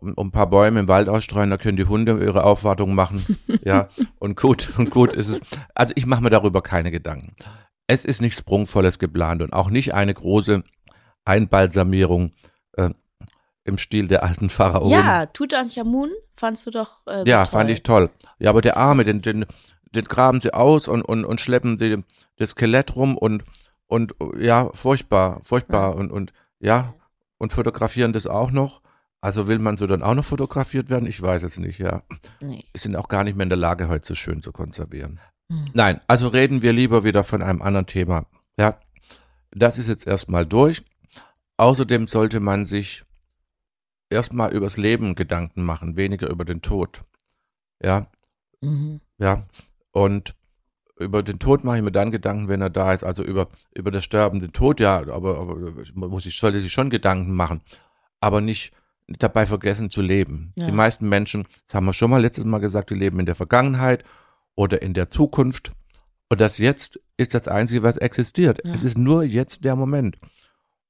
um, um ein paar Bäume im Wald ausstreuen, da können die Hunde ihre Aufwartung machen. ja, und gut, und gut ist es. Also ich mache mir darüber keine Gedanken. Es ist nichts Sprungvolles geplant und auch nicht eine große Einbalsamierung äh, im Stil der alten Pharaonen. Ja, Tutanchamun fandst du doch äh, so ja, toll. fand ich toll. Ja, aber der Arme, den, den, den graben sie aus und, und, und schleppen die, das Skelett rum und, und ja, furchtbar, furchtbar und, und ja, und fotografieren das auch noch. Also will man so dann auch noch fotografiert werden? Ich weiß es nicht, ja. Nee. Wir sind auch gar nicht mehr in der Lage, heute so schön zu konservieren. Hm. Nein, also reden wir lieber wieder von einem anderen Thema. Ja, das ist jetzt erstmal durch. Außerdem sollte man sich erstmal übers Leben Gedanken machen, weniger über den Tod. Ja, Mhm. ja. Und über den Tod mache ich mir dann Gedanken, wenn er da ist. Also über, über das Sterben, den Tod, ja, aber, aber muss ich, sollte sich schon Gedanken machen. Aber nicht dabei vergessen zu leben. Ja. Die meisten Menschen, das haben wir schon mal letztes Mal gesagt, die leben in der Vergangenheit oder in der Zukunft. Und das Jetzt ist das Einzige, was existiert. Ja. Es ist nur jetzt der Moment.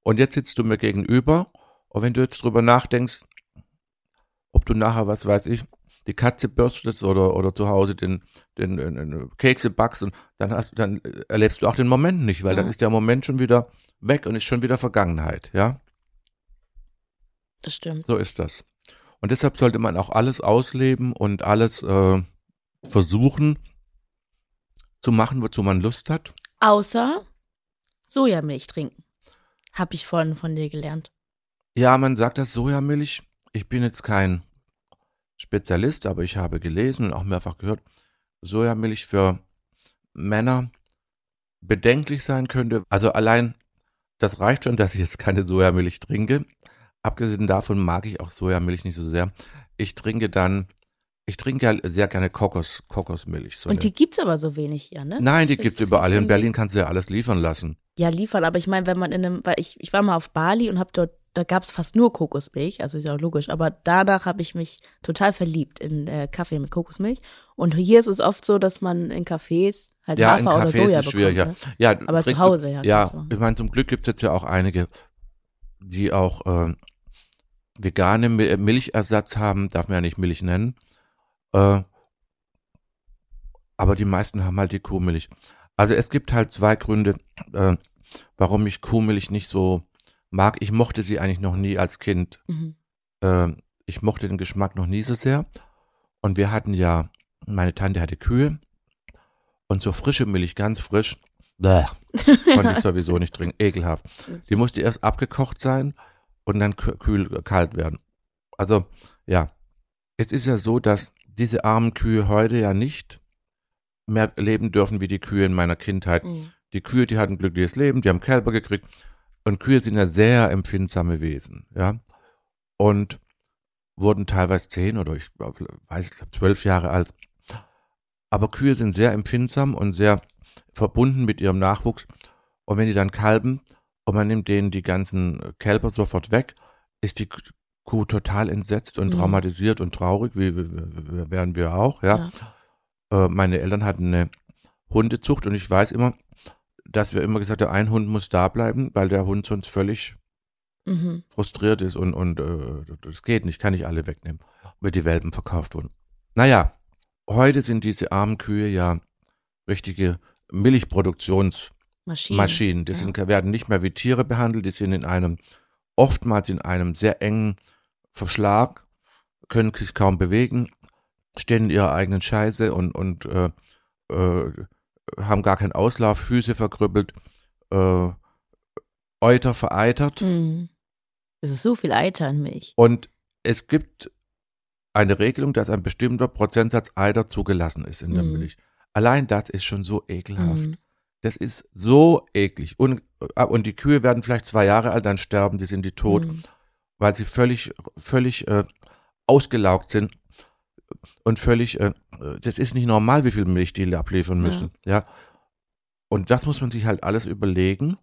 Und jetzt sitzt du mir gegenüber. Und wenn du jetzt drüber nachdenkst, ob du nachher, was weiß ich, die Katze bürstest oder, oder zu Hause den, den, den, den Kekse backst und dann hast, dann erlebst du auch den Moment nicht, weil Ja. dann ist der Moment schon wieder weg und ist schon wieder Vergangenheit, ja? Das stimmt. So ist das. Und deshalb sollte man auch alles ausleben und alles äh, versuchen zu machen, wozu man Lust hat. Außer Sojamilch trinken. Hab ich vorhin von dir gelernt. Ja, man sagt das Sojamilch. Ich bin jetzt kein Spezialist, aber ich habe gelesen und auch mehrfach gehört, Sojamilch für Männer bedenklich sein könnte. Also allein das reicht schon, dass ich jetzt keine Sojamilch trinke. Abgesehen davon mag ich auch Sojamilch nicht so sehr. Ich trinke dann, ich trinke ja sehr gerne Kokos, Kokosmilch. So Und die gibt's aber so wenig hier, ne? Nein, die Das gibt's ist überall. In Berlin kannst du ja alles liefern lassen. Ja, liefern, aber ich meine, wenn man in einem, weil ich, ich war mal auf Bali und hab dort, da gab's fast nur Kokosmilch, also ist ja auch logisch, aber danach habe ich mich total verliebt in äh, Kaffee mit Kokosmilch. Und hier ist es oft so, dass man in Cafés halt Ja, in Hafer oder Cafés Soja ist es schwierig, bekommt. ja. Ne? ja Aber zu Hause, ja, Ja, ich meine, zum Glück gibt's jetzt ja auch einige, die auch äh, vegane Mi- Milchersatz haben, darf man ja nicht Milch nennen. Äh, aber die meisten haben halt die Kuhmilch. Also es gibt halt zwei Gründe, äh, warum ich Kuhmilch nicht so mag. Ich mochte sie eigentlich noch nie als Kind. Mhm. Äh, ich mochte den Geschmack noch nie so sehr. Und wir hatten ja, meine Tante hatte Kühe und so frische Milch, ganz frisch, bäh, konnte ich sowieso nicht trinken, ekelhaft. Die musste erst abgekocht sein und dann kü- kühl, kalt werden. Also, ja, es ist ja so, dass diese armen Kühe heute ja nicht mehr leben dürfen wie die Kühe in meiner Kindheit. Mhm. Die Kühe, die hatten ein glückliches Leben, die haben Kälber gekriegt. Und Kühe sind ja sehr empfindsame Wesen, ja. Und wurden teilweise zehn oder ich weiß, ich glaub, zwölf Jahre alt. Aber Kühe sind sehr empfindsam und sehr verbunden mit ihrem Nachwuchs. Und wenn die dann kalben und man nimmt denen die ganzen Kälber sofort weg, ist die Kuh total entsetzt und Mhm. traumatisiert und traurig, wie, wie, wie wären wir auch, ja. Äh, meine Eltern hatten eine Hundezucht und ich weiß immer, dass wir immer gesagt haben, ein Hund muss da bleiben, weil der Hund sonst völlig Mhm. frustriert ist und, und äh, das geht nicht, kann ich alle wegnehmen, weil die Welpen verkauft wurden. Naja, heute sind diese armen Kühe ja richtige Milchproduktionsmaschinen. Maschinen. Die ja. sind, werden nicht mehr wie Tiere behandelt, die sind in einem, oftmals in einem sehr engen Verschlag, können sich kaum bewegen, stehen in ihrer eigenen Scheiße und, und äh, äh, haben gar keinen Auslauf, Füße verkrüppelt, äh, Euter vereitert. Mhm. Es ist so viel Eiter in Milch. Und es gibt eine Regelung, dass ein bestimmter Prozentsatz Eider zugelassen ist in der Mhm. Milch. Allein das ist schon so ekelhaft. Mhm. Das ist so eklig. Und, äh, und die Kühe werden vielleicht zwei Jahre alt, dann sterben, die sind die tot, Mhm. weil sie völlig, völlig äh, ausgelaugt sind und völlig, äh, das ist nicht normal, wie viel Milch die abliefern Ja. müssen. Ja. Und das muss man sich halt alles überlegen,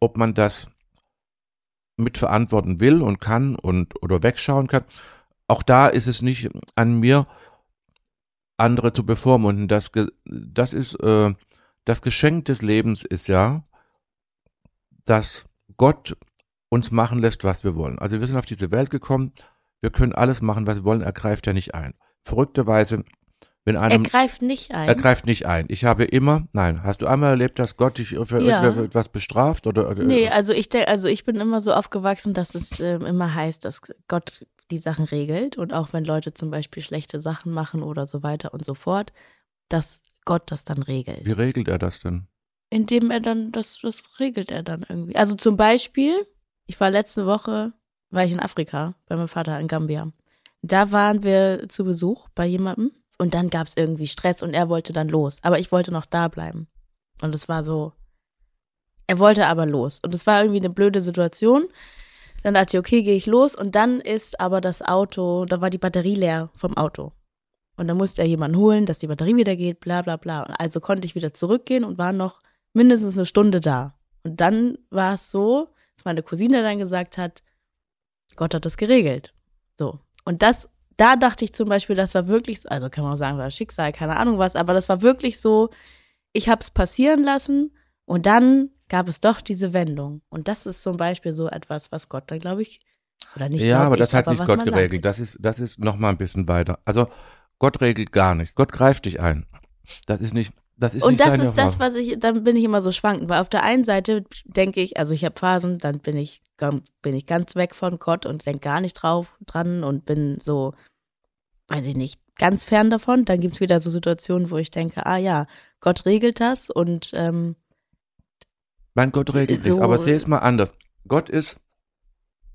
ob man das mitverantworten will und kann und oder wegschauen kann. Auch da ist es nicht an mir, andere zu bevormunden. Das, das ist äh, das Geschenk des Lebens ist ja, dass Gott uns machen lässt, was wir wollen. Also wir sind auf diese Welt gekommen, wir können alles machen, was wir wollen, er greift ja nicht ein. Verrückterweise, wenn einem... Er greift nicht ein. Er greift nicht ein. Ich habe immer, nein, hast du einmal erlebt, dass Gott dich für Ja. irgendetwas bestraft oder, oder Nee, also ich denke, also ich bin immer so aufgewachsen, dass es ähm, immer heißt, dass Gott die Sachen regelt und auch wenn Leute zum Beispiel schlechte Sachen machen oder so weiter und so fort, dass Gott das dann regelt. wie regelt er das denn? Indem er dann, das, das regelt er dann irgendwie. Also zum Beispiel, ich war letzte Woche, war ich in Afrika bei meinem Vater in Gambia. Da waren wir zu Besuch bei jemandem und dann gab es irgendwie Stress und er wollte dann los. Aber ich wollte noch da bleiben. Und es war so, er wollte aber los. Und es war irgendwie eine blöde Situation. Dann dachte ich, okay, gehe ich los. Und dann ist aber das Auto, da war die Batterie leer vom Auto. Und dann musste er jemanden holen, dass die Batterie wieder geht, bla bla bla. Und also konnte ich wieder zurückgehen und war noch mindestens eine Stunde da. Und dann war es so, dass meine Cousine dann gesagt hat, Gott hat das geregelt. So. Und das, da dachte ich zum Beispiel, das war wirklich so, also kann man auch sagen, war Schicksal, keine Ahnung was, aber das war wirklich so, ich habe es passieren lassen und dann gab es doch diese Wendung. Und das ist zum Beispiel so etwas, was Gott dann, glaube ich, oder nicht ja, aber ich, das hat nicht was Gott geregelt. Das ist, das ist noch mal ein bisschen weiter. Also Gott regelt gar nichts. Gott greift dich ein. Das ist nicht, das ist Und das ist das, was ich, dann bin ich immer so schwankend, weil auf der einen Seite denke ich, also ich habe Phasen, dann bin ich, bin ich ganz weg von Gott und denke gar nicht drauf dran und bin so, weiß ich nicht, ganz fern davon. Dann gibt's wieder so Situationen, wo ich denke, ah ja, Gott regelt das und ähm, Mein Gott regelt So- nichts. Aber seh es mal anders. Gott ist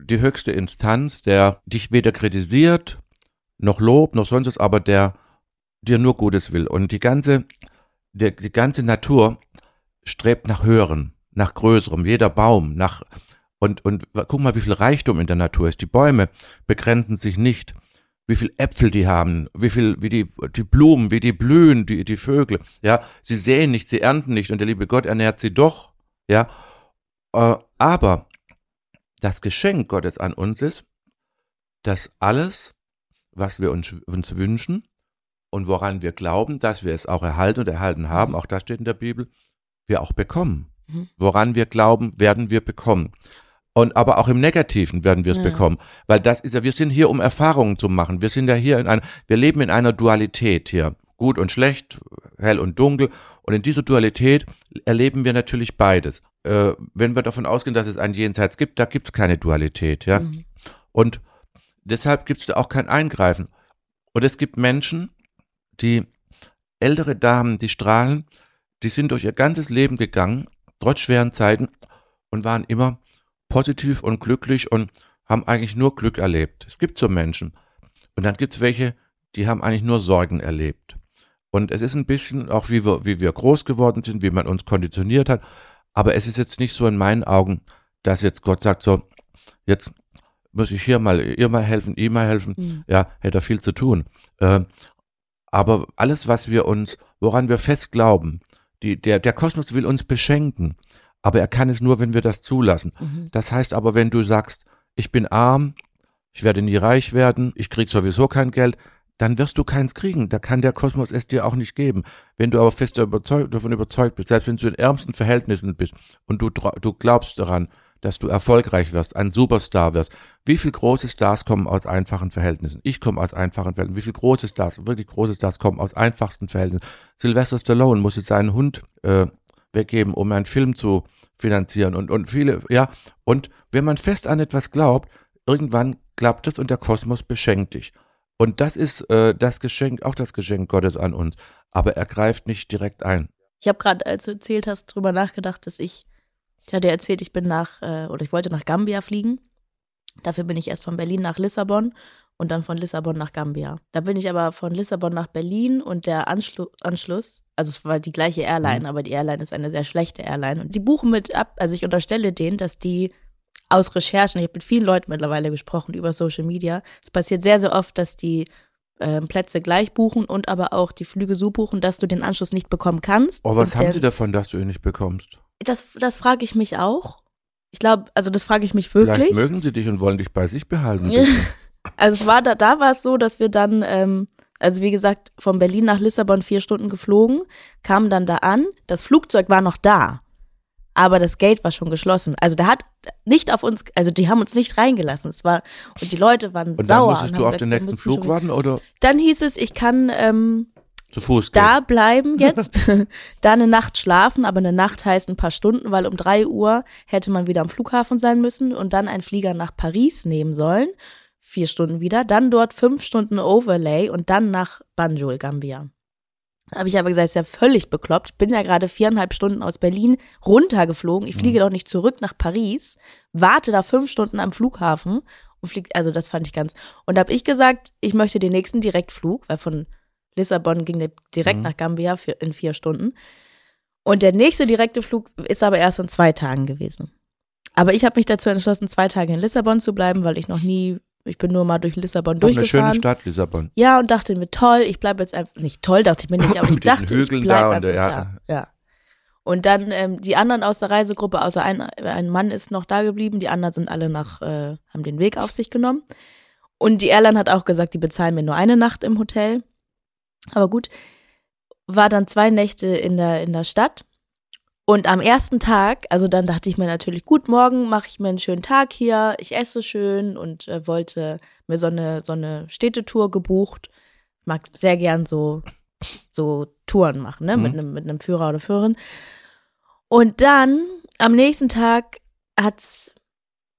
die höchste Instanz, der dich weder kritisiert, noch lobt, noch sonst was, aber der dir nur Gutes will. Und die ganze, der, die ganze Natur strebt nach Höherem, nach Größerem. Jeder Baum, nach, und, und guck mal, wie viel Reichtum in der Natur ist. Die Bäume begrenzen sich nicht. Wie viel Äpfel die haben, wie viel, wie die, die Blumen, wie die blühen, die, die Vögel. Ja, sie säen nicht, sie ernten nicht und der liebe Gott ernährt sie doch. Ja, äh, aber das Geschenk Gottes an uns ist, dass alles, was wir uns, uns wünschen und woran wir glauben, dass wir es auch erhalten und erhalten haben, auch das steht in der Bibel, wir auch bekommen. Mhm. Woran wir glauben, werden wir bekommen. Und aber auch im Negativen werden wir es Ja. bekommen, weil das ist ja, wir sind hier, um Erfahrungen zu machen. Wir sind ja hier in einer, wir leben in einer Dualität hier, gut und schlecht, hell und dunkel. Und in dieser Dualität erleben wir natürlich beides. Äh, wenn wir davon ausgehen, dass es ein Jenseits gibt, da gibt's keine Dualität, ja. Mhm. Und deshalb gibt's da auch kein Eingreifen. Und es gibt Menschen, die ältere Damen, die strahlen, die sind durch ihr ganzes Leben gegangen, trotz schweren Zeiten und waren immer positiv und glücklich und haben eigentlich nur Glück erlebt. Es gibt so Menschen. Und dann gibt's welche, die haben eigentlich nur Sorgen erlebt. Und es ist ein bisschen auch, wie wir, wie wir groß geworden sind, wie man uns konditioniert hat. Aber es ist jetzt nicht so in meinen Augen, dass jetzt Gott sagt so, jetzt muss ich hier mal, ihr mal helfen, ihm mal helfen. Mhm. Ja, hätte er viel zu tun. Äh, aber alles, was wir uns, woran wir fest glauben, die, der, der Kosmos will uns beschenken. Aber er kann es nur, wenn wir das zulassen. Mhm. Das heißt aber, wenn du sagst, ich bin arm, ich werde nie reich werden, ich krieg sowieso kein Geld, dann wirst du keins kriegen. Da kann der Kosmos es dir auch nicht geben. Wenn du aber fest davon überzeugt bist, selbst wenn du in ärmsten Verhältnissen bist und du, du glaubst daran, dass du erfolgreich wirst, ein Superstar wirst. Wie viel große Stars kommen aus einfachen Verhältnissen? Ich komme aus einfachen Verhältnissen. Wie viel große Stars, wirklich große Stars kommen aus einfachsten Verhältnissen? Sylvester Stallone musste seinen Hund äh, weggeben, um einen Film zu finanzieren und, und viele, ja. Und wenn man fest an etwas glaubt, irgendwann klappt es und der Kosmos beschenkt dich. Und das ist äh, das Geschenk, auch das Geschenk Gottes an uns. Aber er greift nicht direkt ein. Ich habe gerade, als du erzählt hast, drüber nachgedacht, dass ich, ich hatte erzählt, ich bin nach, äh, oder ich wollte nach Gambia fliegen. Dafür bin ich erst von Berlin nach Lissabon und dann von Lissabon nach Gambia. Da bin ich aber von Lissabon nach Berlin und der Anschlu Anschluss, also es war die gleiche Airline, Mhm. aber die Airline ist eine sehr schlechte Airline und die buchen mit ab, also ich unterstelle denen, dass die aus Recherchen, ich habe mit vielen Leuten mittlerweile gesprochen über Social Media, es passiert sehr, sehr oft, dass die ähm, Plätze gleich buchen und aber auch die Flüge so buchen, dass du den Anschluss nicht bekommen kannst. Oh, was haben sie davon, dass du ihn nicht bekommst? Das, das frage ich mich auch. Ich glaube, also das frage ich mich Vielleicht wirklich. mögen sie dich und wollen dich bei sich behalten. Also es war da, da war es so, dass wir dann, ähm, also wie gesagt, von Berlin nach Lissabon vier Stunden geflogen, kamen dann da an, das Flugzeug war noch da. aber das Gate war schon geschlossen. Also der hat nicht auf uns, also die haben uns nicht reingelassen. Es war und die Leute waren Und dann sauer. musstest und du haben auf gesagt, den nächsten Flug warten oder Dann hieß es, ich kann ähm, zu Fuß gehen? da bleiben jetzt, da eine Nacht schlafen, aber eine Nacht heißt ein paar Stunden, weil um drei Uhr hätte man wieder am Flughafen sein müssen und dann einen Flieger nach Paris nehmen sollen. Vier Stunden wieder, dann dort fünf Stunden Overlay und dann nach Banjul, Gambia. Da habe ich aber gesagt, ist ja völlig bekloppt. Bin ja gerade viereinhalb Stunden aus Berlin runtergeflogen. Ich fliege doch nicht zurück nach Paris, warte da fünf Stunden am Flughafen und fliegt, also das fand ich ganz. Und da habe ich gesagt, ich möchte den nächsten Direktflug, weil von Lissabon ging direkt Mhm. nach Gambia für, in vier Stunden. Und der nächste direkte Flug ist aber erst in zwei Tagen gewesen. Aber ich habe mich dazu entschlossen, zwei Tage in Lissabon zu bleiben, weil ich noch nie, ich bin nur mal durch Lissabon eine durchgefahren. schöne Stadt, Lissabon. Ja, und dachte mir, toll, ich bleibe jetzt einfach, nicht toll, dachte ich mir nicht, aber ich dachte, ich Hügeln bleibe da einfach und, ja. da. Ja. Und dann ähm, die anderen aus der Reisegruppe, außer ein, ein Mann ist noch da geblieben, die anderen sind alle nach, äh, haben den Weg auf sich genommen. Und die Airline hat auch gesagt, die bezahlen mir nur eine Nacht im Hotel. Aber gut, war dann zwei Nächte in der, in der Stadt. Und am ersten Tag, also dann dachte ich mir natürlich, gut, morgen mache ich mir einen schönen Tag hier, ich esse schön und äh, wollte mir so eine, so eine Städtetour gebucht. Mag sehr gern so, so Touren machen, ne, mit Mhm. einem, mit einem Führer oder Führerin. Und dann, am nächsten Tag hat's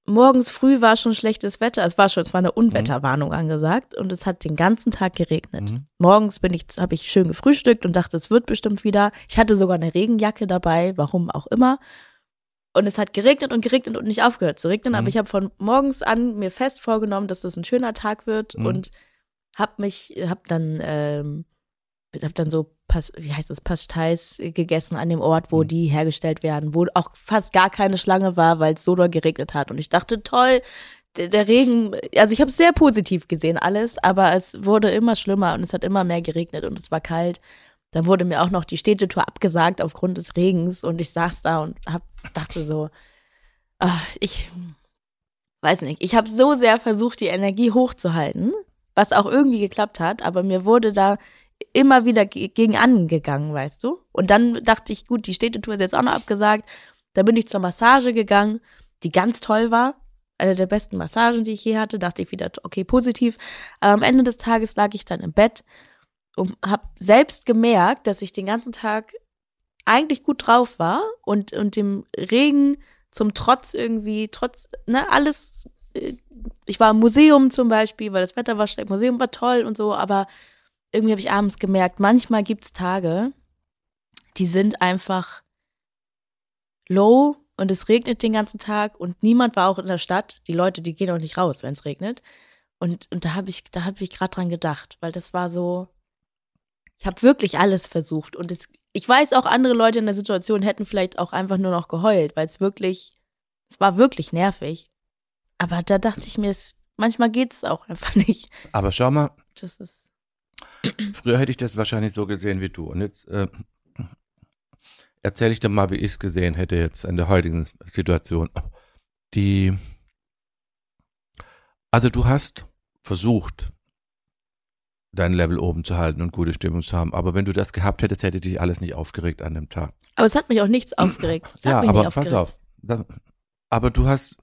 morgens früh war schon schlechtes Wetter. Es war schon, es war eine Unwetterwarnung angesagt und es hat den ganzen Tag geregnet. Mhm. Morgens bin ich, habe ich schön gefrühstückt und dachte, es wird bestimmt wieder. Ich hatte sogar eine Regenjacke dabei, warum auch immer. Und es hat geregnet und geregnet und nicht aufgehört zu regnen. Mhm. Aber ich habe von morgens an mir fest vorgenommen, dass das ein schöner Tag wird Mhm. und habe mich, habe dann, ähm, habe dann so, Pas, wie heißt das, Pastéis gegessen an dem Ort, wo Mhm. die hergestellt werden, wo auch fast gar keine Schlange war, weil es so doll geregnet hat. Und ich dachte, toll, der, der Regen, also ich habe es sehr positiv gesehen alles, aber es wurde immer schlimmer und es hat immer mehr geregnet und es war kalt. Dann wurde mir auch noch die Städtetour abgesagt aufgrund des Regens und ich saß da und hab, dachte so, ach, ich weiß nicht, ich habe so sehr versucht, die Energie hochzuhalten, was auch irgendwie geklappt hat, aber mir wurde da immer wieder ge- gegen angegangen, weißt du? Und dann dachte ich, gut, die Städtetour ist jetzt auch noch abgesagt. Da bin ich zur Massage gegangen, die ganz toll war. Eine der besten Massagen, die ich je hatte, dachte ich wieder, okay, positiv. Aber am Ende des Tages lag ich dann im Bett und habe selbst gemerkt, dass ich den ganzen Tag eigentlich gut drauf war und, und dem Regen zum Trotz irgendwie, trotz, ne, alles, äh, ich war im Museum zum Beispiel, weil das Wetter war schlecht, Museum war toll und so, aber irgendwie habe ich abends gemerkt, manchmal gibt's Tage, die sind einfach low und es regnet den ganzen Tag und niemand war auch in der Stadt. Die Leute, die gehen auch nicht raus, wenn es regnet. Und, und da habe ich, da habe ich gerade dran gedacht, weil das war so, ich habe wirklich alles versucht und es, ich weiß auch, andere Leute in der Situation hätten vielleicht auch einfach nur noch geheult, weil es wirklich, es war wirklich nervig. Aber da dachte ich mir, es, manchmal geht's auch einfach nicht. Aber schau mal, Das ist, früher hätte ich das wahrscheinlich so gesehen wie du. Und jetzt äh, erzähle ich dir mal, wie ich es gesehen hätte jetzt in der heutigen Situation. Die, also du hast versucht, dein Level oben zu halten und gute Stimmung zu haben. Aber wenn du das gehabt hättest, hätte dich alles nicht aufgeregt an dem Tag. aber es hat mich auch nichts aufgeregt. Es ja, aber pass auf. Da- Aber du hast,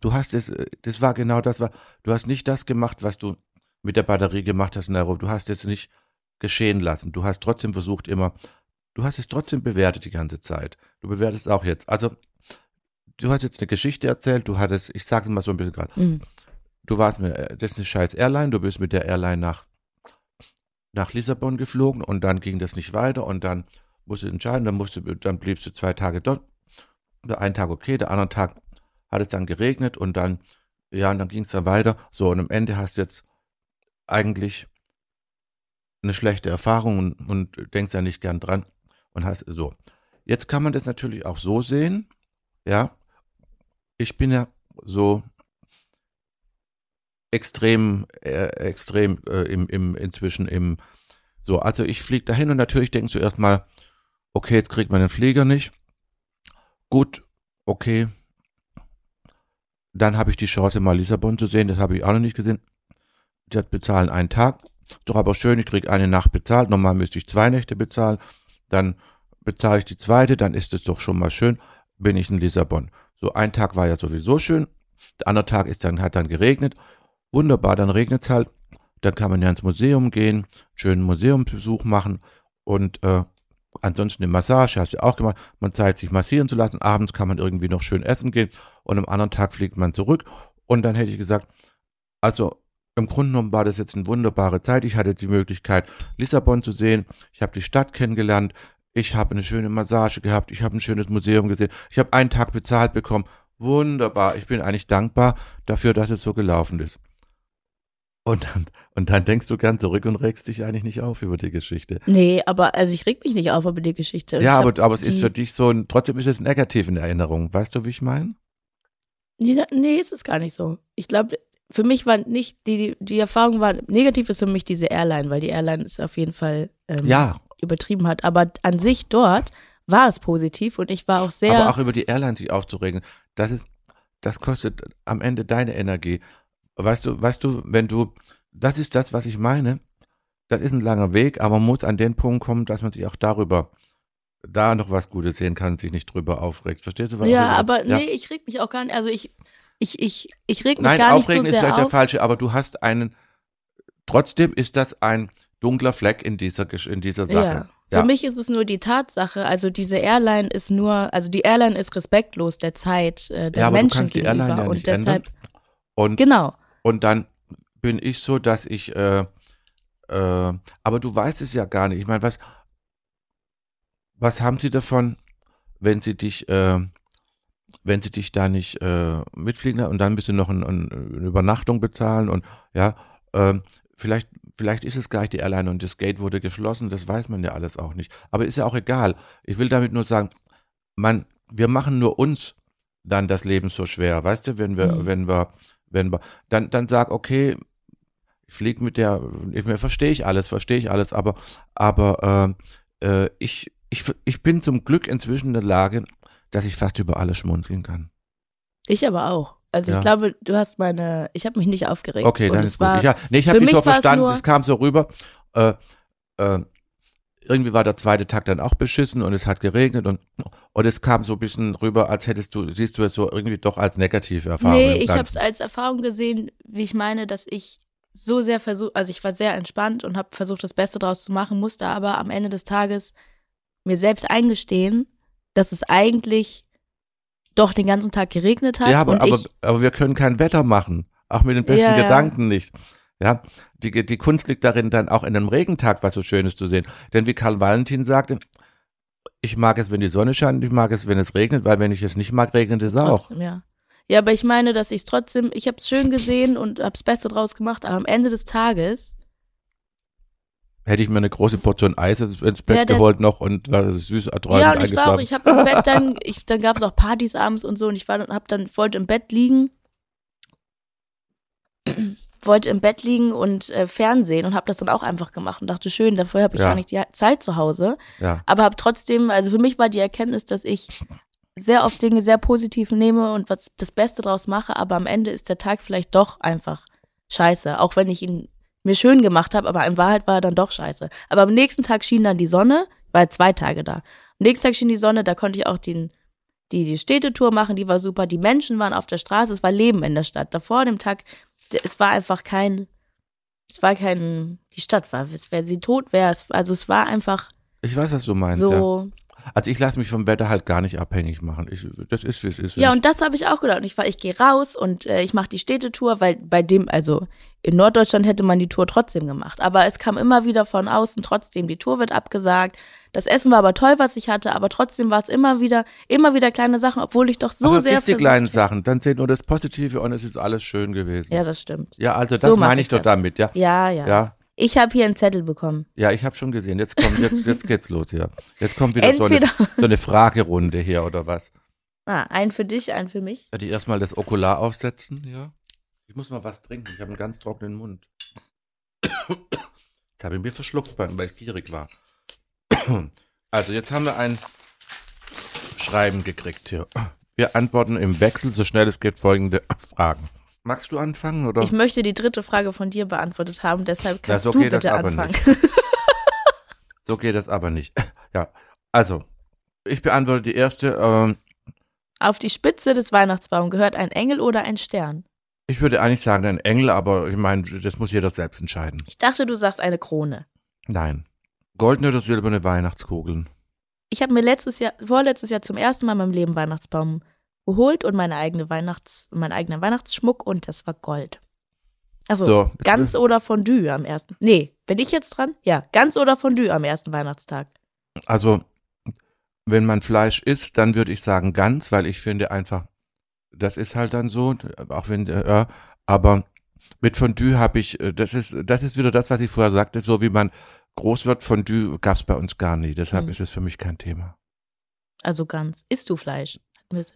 du hast es, das war genau das, war, du hast nicht das gemacht, was du mit der Batterie gemacht hast in Nairobi. Du hast es nicht geschehen lassen. Du hast trotzdem versucht immer, du hast es trotzdem bewertet die ganze Zeit. Du bewertest auch jetzt. Also, du hast jetzt eine Geschichte erzählt, du hattest, ich sag's mal so ein bisschen gerade, Mhm. du warst mit, äh, das ist eine scheiß Airline, du bist mit der Airline nach, nach Lissabon geflogen und dann ging das nicht weiter und dann musst du entscheiden, dann musst du, dann bliebst du zwei Tage dort. Der einen Tag okay, der andere Tag hat es dann geregnet und dann, ja, und dann ging es dann weiter. So, und am Ende hast du jetzt eigentlich eine schlechte Erfahrung und, und denkst ja nicht gern dran und hast so. Jetzt kann man das natürlich auch so sehen, ja. Ich bin ja so extrem, äh, extrem äh, im, im, inzwischen im, so, also ich fliege dahin und natürlich denkst du erstmal, okay, jetzt kriegt man den Flieger nicht. Gut, okay. Dann habe ich die Chance, mal Lissabon zu sehen, das habe ich auch noch nicht gesehen. Hat bezahlen einen Tag. Doch aber schön, ich krieg eine Nacht bezahlt. Normal müsste ich zwei Nächte bezahlen. Dann bezahle ich die zweite, dann ist es doch schon mal schön. bin ich in Lissabon. So ein Tag war ja sowieso schön, der andere Tag ist dann, hat dann geregnet. Wunderbar, dann regnet es halt. Dann kann man ja ins Museum gehen, schönen Museumsbesuch machen und äh, ansonsten eine Massage, hast du auch gemacht. Man zeigt sich massieren zu lassen. Abends kann man irgendwie noch schön essen gehen und am anderen Tag fliegt man zurück. Und dann hätte ich gesagt, also im Grunde genommen war das jetzt eine wunderbare Zeit. Ich hatte die Möglichkeit, Lissabon zu sehen. Ich habe die Stadt kennengelernt. Ich habe eine schöne Massage gehabt. Ich habe ein schönes Museum gesehen. Ich habe einen Tag bezahlt bekommen. Wunderbar. Ich bin eigentlich dankbar dafür, dass es so gelaufen ist. Und dann, und dann denkst du gern zurück und regst dich eigentlich nicht auf über die Geschichte. Nee, aber also ich reg mich nicht auf über die Geschichte. ja, aber, aber es ist für dich so ein, trotzdem ist es negativ in Erinnerung. Weißt du, wie ich meine? Nee, nee, ist es gar nicht so. Ich glaube, für mich war nicht, die, die Erfahrung war, negativ ist für mich diese Airline, weil die Airline es auf jeden Fall ähm, Ja, übertrieben hat. Aber an sich dort war es positiv und ich war auch sehr. aber auch über die Airline sich aufzuregen, das ist, das kostet am Ende deine Energie. Weißt du, weißt du, wenn du, das ist das, was ich meine. Das ist ein langer Weg, aber man muss an den Punkt kommen, dass man sich auch darüber, da noch was Gutes sehen kann sich nicht drüber aufregt. Verstehst du? was ja, ich- aber nee, ich reg mich auch gar nicht. Also ich, ich, ich, ich reg mich Nein, gar nicht so aufregen ist sehr vielleicht der auf. falsche, aber du hast einen, trotzdem ist das ein dunkler Fleck in dieser, in dieser Sache. Ja. Für mich ist es nur die Tatsache, also diese Airline ist nur, also die Airline ist respektlos der Zeit äh, der ja, aber du Menschen kannst die gegenüber Airline ja und deshalb ändern. Und, genau. und dann bin ich so, dass ich, äh, äh, aber du weißt es ja gar nicht. Ich meine, was, was haben sie davon, wenn sie dich, äh, wenn sie dich da nicht äh, mitfliegen und dann müsst du noch ein, ein, eine Übernachtung bezahlen und ja, ähm, vielleicht, vielleicht ist es gar nicht die Airline und das Gate wurde geschlossen, das weiß man ja alles auch nicht. Aber ist ja auch egal. Ich will damit nur sagen, man, wir machen nur uns dann das Leben so schwer, weißt du, wenn wir, Mhm. wenn wir, wenn wir, dann, dann sag, okay, ich fliege mit der, ich verstehe ich alles, verstehe ich alles, aber, aber äh, äh, ich, ich, ich bin zum Glück inzwischen in der Lage, dass ich fast über alles schmunzeln kann. Ich aber auch. Also Ja. ich glaube, du hast meine, ich habe mich nicht aufgeregt. Okay, dann ist gut. Ich, ja, nee, ich habe dich mich so verstanden, es kam so rüber. Äh, äh, irgendwie war der zweite Tag dann auch beschissen und es hat geregnet und, und es kam so ein bisschen rüber, als hättest du, siehst du es so irgendwie doch als negative Erfahrung. Nee, ich habe es als Erfahrung gesehen, wie ich meine, dass ich so sehr versucht, also ich war sehr entspannt und habe versucht, das Beste draus zu machen, musste aber am Ende des Tages mir selbst eingestehen, dass es eigentlich doch den ganzen Tag geregnet hat Ja, aber, aber, aber wir können kein Wetter machen. Auch mit den besten Ja, ja. Gedanken nicht. Ja, die, die Kunst liegt darin, dann auch in einem Regentag was so Schönes zu sehen. Denn wie Karl Valentin sagte, ich mag es, wenn die Sonne scheint, ich mag es, wenn es regnet, weil wenn ich es nicht mag, regnet es auch. trotzdem, ja. Ja, aber ich meine, dass ich es trotzdem, ich habe es schön gesehen und habe das Beste draus gemacht, aber am Ende des Tages, Hätte ich mir eine große Portion Eis ins Bett Ja, geholt noch und war süß erträumend ja, und ich war auch, ich habe im Bett dann, ich, dann gab es auch Partys abends und so und ich war dann, hab dann, wollte im Bett liegen, wollte im Bett liegen und äh, Fernsehen und habe das dann auch einfach gemacht und dachte, schön, dafür habe ich Ja. gar nicht die Zeit zu Hause, ja. aber habe trotzdem, also für mich war die Erkenntnis, dass ich sehr oft Dinge sehr positiv nehme und was das Beste draus mache, aber am Ende ist der Tag vielleicht doch einfach scheiße, auch wenn ich ihn mir schön gemacht habe, aber in Wahrheit war er dann doch scheiße. Aber am nächsten Tag schien dann die Sonne, war zwei Tage da. Am nächsten Tag schien die Sonne, da konnte ich auch den, die, die Städtetour machen, die war super. Die Menschen waren auf der Straße, es war Leben in der Stadt. Davor dem Tag, es war einfach kein, es war kein, die Stadt war, es wäre sie tot wäre, also es war einfach Ich weiß, was du meinst. Ja. So, Also ich lasse mich vom Wetter halt gar nicht abhängig machen. Ich, das ist, wie es ist. Ja, und das habe ich auch gedacht. Und ich war, ich gehe raus und äh, ich mache die Städtetour, weil bei dem, also in Norddeutschland hätte man die Tour trotzdem gemacht. Aber es kam immer wieder von außen trotzdem, die Tour wird abgesagt. Das Essen war aber toll, was ich hatte, aber trotzdem war es immer wieder, immer wieder kleine Sachen, obwohl ich doch so aber sehr. vergiss die kleinen Sachen, dann seht nur das Positive und es ist alles schön gewesen. Ja, das stimmt. Ja, also So das mach meine ich ich doch das. damit, ja. Ja, ja. Ja, Ich habe hier einen Zettel bekommen. ja, ich habe schon gesehen. Jetzt kommt, jetzt, jetzt geht's los hier. Jetzt kommt wieder so eine, so eine Fragerunde hier oder was? Ah, einen für dich, einen für mich. Werde ich erstmal das Okular aufsetzen, ja? Ich muss mal was trinken. Ich habe einen ganz trockenen Mund. Jetzt habe ich mir verschluckt, weil ich gierig war. Also, jetzt haben wir ein Schreiben gekriegt hier. Wir antworten im Wechsel, so schnell es geht, folgende Fragen. Magst du anfangen, oder? Ich möchte die dritte Frage von dir beantwortet haben, deshalb kannst so du geht das bitte aber anfangen. So geht das aber nicht. Ja, also, ich beantworte die erste. Ähm, Auf die Spitze des Weihnachtsbaums gehört ein Engel oder ein Stern? Ich würde eigentlich sagen ein Engel, aber ich meine, das muss jeder selbst entscheiden. Ich dachte, du sagst eine Krone. Nein. Goldene oder silberne Weihnachtskugeln? Ich habe mir letztes Jahr, vorletztes Jahr zum ersten Mal in meinem Leben Weihnachtsbaum geholt und meine eigene Weihnachts, meinen eigenen Weihnachtsschmuck und das war Gold. Also So, ganz oder Fondue am ersten. Nee, bin ich jetzt dran? Ja, ganz oder Fondue am ersten Weihnachtstag. Also, wenn man Fleisch isst, dann würde ich sagen ganz, weil ich finde einfach, das ist halt dann so, auch wenn, äh, ja, aber mit Fondue habe ich, äh, das ist, das ist wieder das, was ich vorher sagte, so wie man groß wird, Fondue gab es bei uns gar nie. Deshalb Mhm. ist es für mich kein Thema. Also ganz. Isst du Fleisch?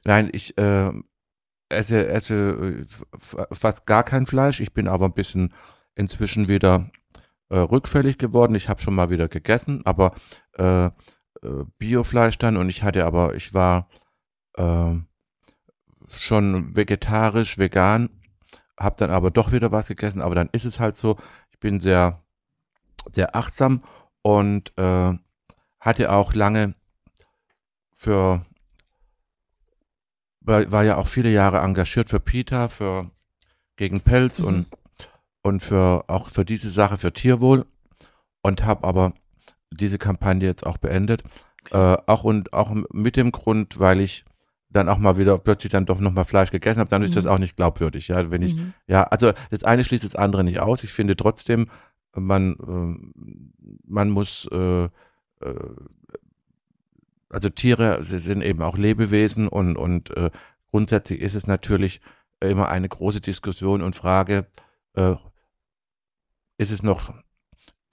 Nein, ich äh, esse, esse äh, fast gar kein Fleisch. Ich bin aber ein bisschen inzwischen wieder äh, rückfällig geworden. Ich habe schon mal wieder gegessen, aber äh, äh, Biofleisch dann und ich hatte aber, ich war äh, schon vegetarisch, vegan, habe dann aber doch wieder was gegessen, aber dann ist es halt so. Ich bin sehr, sehr achtsam und äh, hatte auch lange für war, war ja auch viele Jahre engagiert für PETA, für gegen Pelz Mhm. und und für auch für diese Sache für Tierwohl und habe aber diese Kampagne jetzt auch beendet, äh, auch und auch mit dem Grund, weil ich dann auch mal wieder plötzlich dann doch noch mal Fleisch gegessen habe, dann ist das Mhm. auch nicht glaubwürdig, ja, wenn ich Mhm. ja, also das eine schließt das andere nicht aus. Ich finde trotzdem, man, ähm, man muss, äh, äh, also Tiere, sie sind eben auch Lebewesen und, und äh, grundsätzlich ist es natürlich immer eine große Diskussion und Frage, äh, ist es noch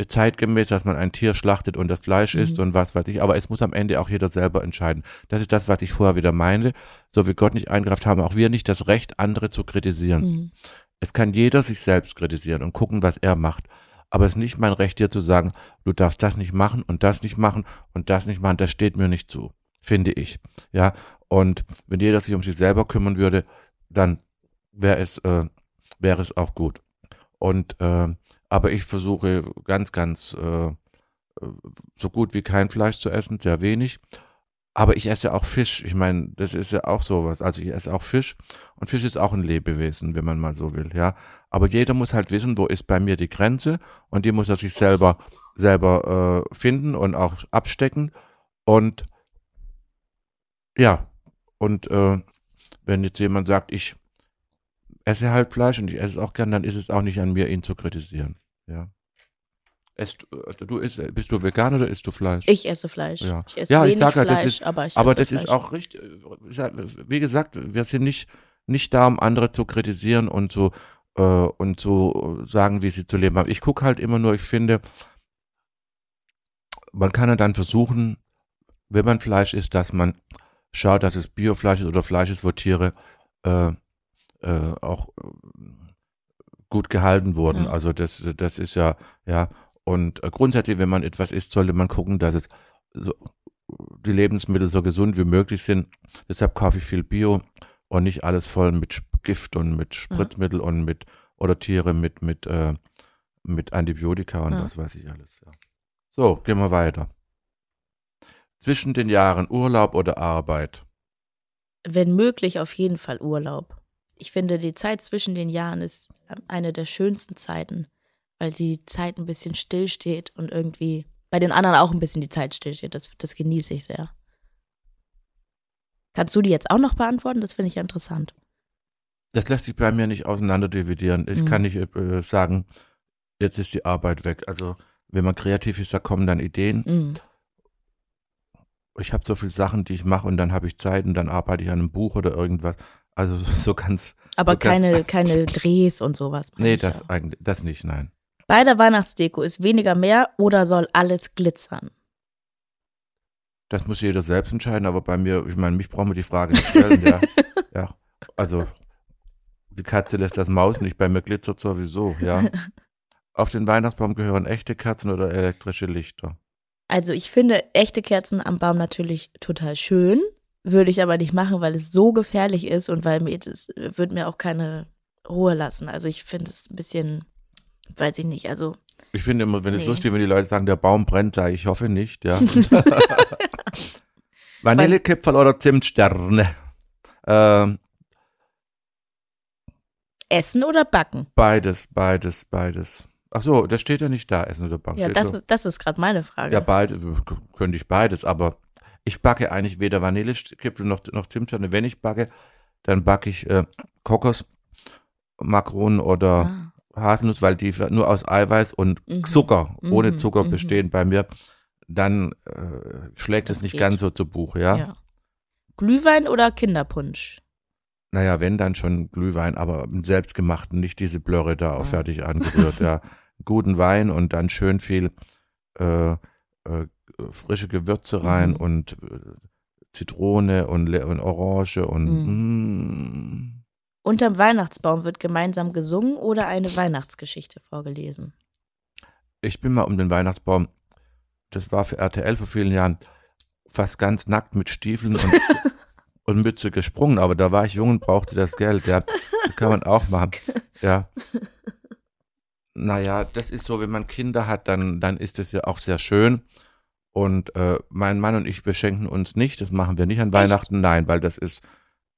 zeitgemäß, dass man ein Tier schlachtet und das Fleisch Mhm. isst und was weiß ich, aber es muss am Ende auch jeder selber entscheiden. Das ist das, was ich vorher wieder meine. So wie Gott nicht eingreift, haben auch wir nicht das Recht, andere zu kritisieren. Mhm. Es kann jeder sich selbst kritisieren und gucken, was er macht. Aber es ist nicht mein Recht, dir zu sagen, du darfst das nicht machen und das nicht machen und das nicht machen. Das steht mir nicht zu, finde ich. Ja, und wenn jeder sich um sich selber kümmern würde, dann wäre es, äh, wäre es auch gut. Und äh, aber ich versuche ganz, ganz äh, so gut wie kein Fleisch zu essen, sehr wenig. Aber ich esse auch Fisch. Ich meine, das ist ja auch sowas. Also ich esse auch Fisch und Fisch ist auch ein Lebewesen, wenn man mal so will, ja. Aber jeder muss halt wissen, wo ist bei mir die Grenze und die muss er sich selber selber äh, finden und auch abstecken und ja und äh, wenn jetzt jemand sagt, ich esse halt Fleisch und ich esse es auch gern, dann ist es auch nicht an mir, ihn zu kritisieren, ja. Esst, äh, du isst, bist du vegan oder isst du Fleisch? Ich esse Fleisch. Ja. Ich esse Ja, ich wenig sag halt, das ist- aber ich Aber das Fleisch. ist auch richtig, äh, wie gesagt, wir sind nicht, nicht da, um andere zu kritisieren und zu, äh, und zu sagen, wie sie zu leben haben. Ich gucke halt immer nur, ich finde, man kann ja dann versuchen, wenn man Fleisch isst, dass man schaut, dass es Biofleisch ist oder Fleisch ist, wo Tiere äh, äh, auch äh, gut gehalten wurden. Ja. Also das, das ist ja, ja, und äh, grundsätzlich, wenn man etwas isst, sollte man gucken, dass es so, die Lebensmittel so gesund wie möglich sind. Deshalb kaufe ich viel Bio und nicht alles voll mit Gift und mit Spritzmittel und mit oder Tiere mit mit äh, mit Antibiotika und Ja. was weiß ich alles. Ja. So, gehen wir weiter. Zwischen den Jahren Urlaub oder Arbeit. Wenn möglich, auf jeden Fall Urlaub. Ich finde, die Zeit zwischen den Jahren ist eine der schönsten Zeiten, weil die Zeit ein bisschen stillsteht und irgendwie bei den anderen auch ein bisschen die Zeit stillsteht. Das, das genieße ich sehr. Kannst du die jetzt auch noch beantworten? Das finde ich ja interessant. Das lässt sich bei mir nicht auseinander dividieren. Ich Mhm. kann nicht äh, sagen, jetzt ist die Arbeit weg. Also wenn man kreativ ist, da kommen dann Ideen. Mhm. Ich habe so viele Sachen, die ich mache und dann habe ich Zeit und dann arbeite ich an einem Buch oder irgendwas. Also so ganz. Aber So ganz- keine, keine Drehs und sowas. Nee, das eigentlich, das nicht, nein. Bei der Weihnachtsdeko ist weniger mehr oder soll alles glitzern? Das muss jeder selbst entscheiden, aber bei mir, ich meine, mich brauchen wir die Frage nicht stellen, ja. Ja. Also die Katze lässt das Maus nicht, bei mir glitzert sowieso, ja. Auf den Weihnachtsbaum gehören echte Kerzen oder elektrische Lichter. Also ich finde echte Kerzen am Baum natürlich total schön, würde ich aber nicht machen, weil es so gefährlich ist und weil mir das würde mir auch keine Ruhe lassen. Also ich finde es ein bisschen, weiß ich nicht, also Ich finde immer, wenn es Nee. lustig, wenn die Leute sagen, der Baum brennt, sage ich, hoffe nicht, ja. Vanillekipferl oder Zimtsterne? Ähm, Essen oder backen? beides, beides, beides. Ach so, das steht ja nicht da, Essen oder Backen. Ja, das, so. ist- das ist gerade meine Frage. Ja, beides, könnte ich beides, aber ich backe eigentlich weder Vanillekipfel noch, noch Zimtsterne. Wenn ich backe, dann backe ich äh, Kokosmakronen oder Ah. Haselnuss, weil die nur aus Eiweiß und Mhm. Zucker, ohne Mhm, Zucker mhm. bestehen bei mir, dann äh, schlägt es Das nicht geht. ganz so zu Buche, ja? Ja. Glühwein oder Kinderpunsch? Naja, wenn dann schon Glühwein, aber einen selbstgemachten, nicht diese Blöre da auch Ah. fertig angerührt, ja. Guten Wein und dann schön viel äh, äh, frische Gewürze rein Mhm. und äh, Zitrone und, und Orange und Mhm. mm, Unterm Weihnachtsbaum wird gemeinsam gesungen oder eine Weihnachtsgeschichte vorgelesen? ich bin mal um den Weihnachtsbaum, das war für RTL vor vielen Jahren, fast ganz nackt mit Stiefeln und, und Mütze gesprungen, aber da war ich jung und brauchte das Geld, ja. Das kann man auch machen, ja. Naja, das ist so, wenn man Kinder hat, dann, dann ist es ja auch sehr schön. Und äh, mein Mann und ich beschenken uns nicht, das machen wir nicht an Weihnachten, nein, weil das ist,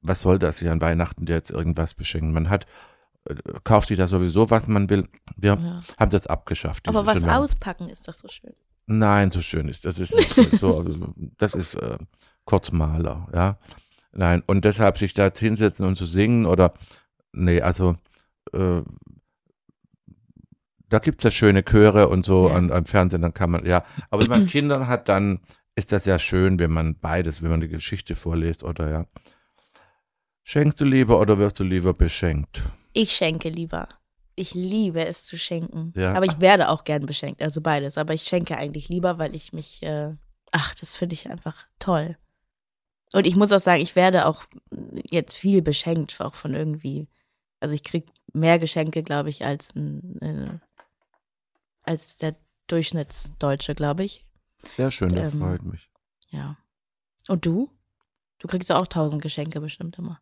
was soll das hier an Weihnachten, der jetzt irgendwas beschenken? Man hat, äh, kauft sich da sowieso, was man will. Wir Ja. haben das abgeschafft. Aber was schon lange. auspacken ist doch so schön. Nein, so schön ist das ist so, so also, das ist äh, Kurzmaler, ja. Nein, und deshalb sich da jetzt hinsetzen und zu singen oder nee, also äh, da gibt's ja schöne Chöre und so Ja. an, am Fernsehen, dann kann man, ja. Aber wenn man Kinder hat, dann ist das ja schön, wenn man beides, wenn man die Geschichte vorliest oder ja. Schenkst du lieber oder wirst du lieber beschenkt? Ich schenke lieber. Ich liebe es zu schenken. Ja. Aber ich werde auch gern beschenkt, also beides. Aber ich schenke eigentlich lieber, weil ich mich, äh, ach, das finde ich einfach toll. Und ich muss auch sagen, ich werde auch jetzt viel beschenkt, auch von irgendwie. Also ich krieg mehr Geschenke, glaube ich, als äh, als der Durchschnittsdeutsche, glaube ich. Sehr schön, das Ähm, freut mich. Ja. Und du? Du kriegst auch tausend Geschenke bestimmt immer.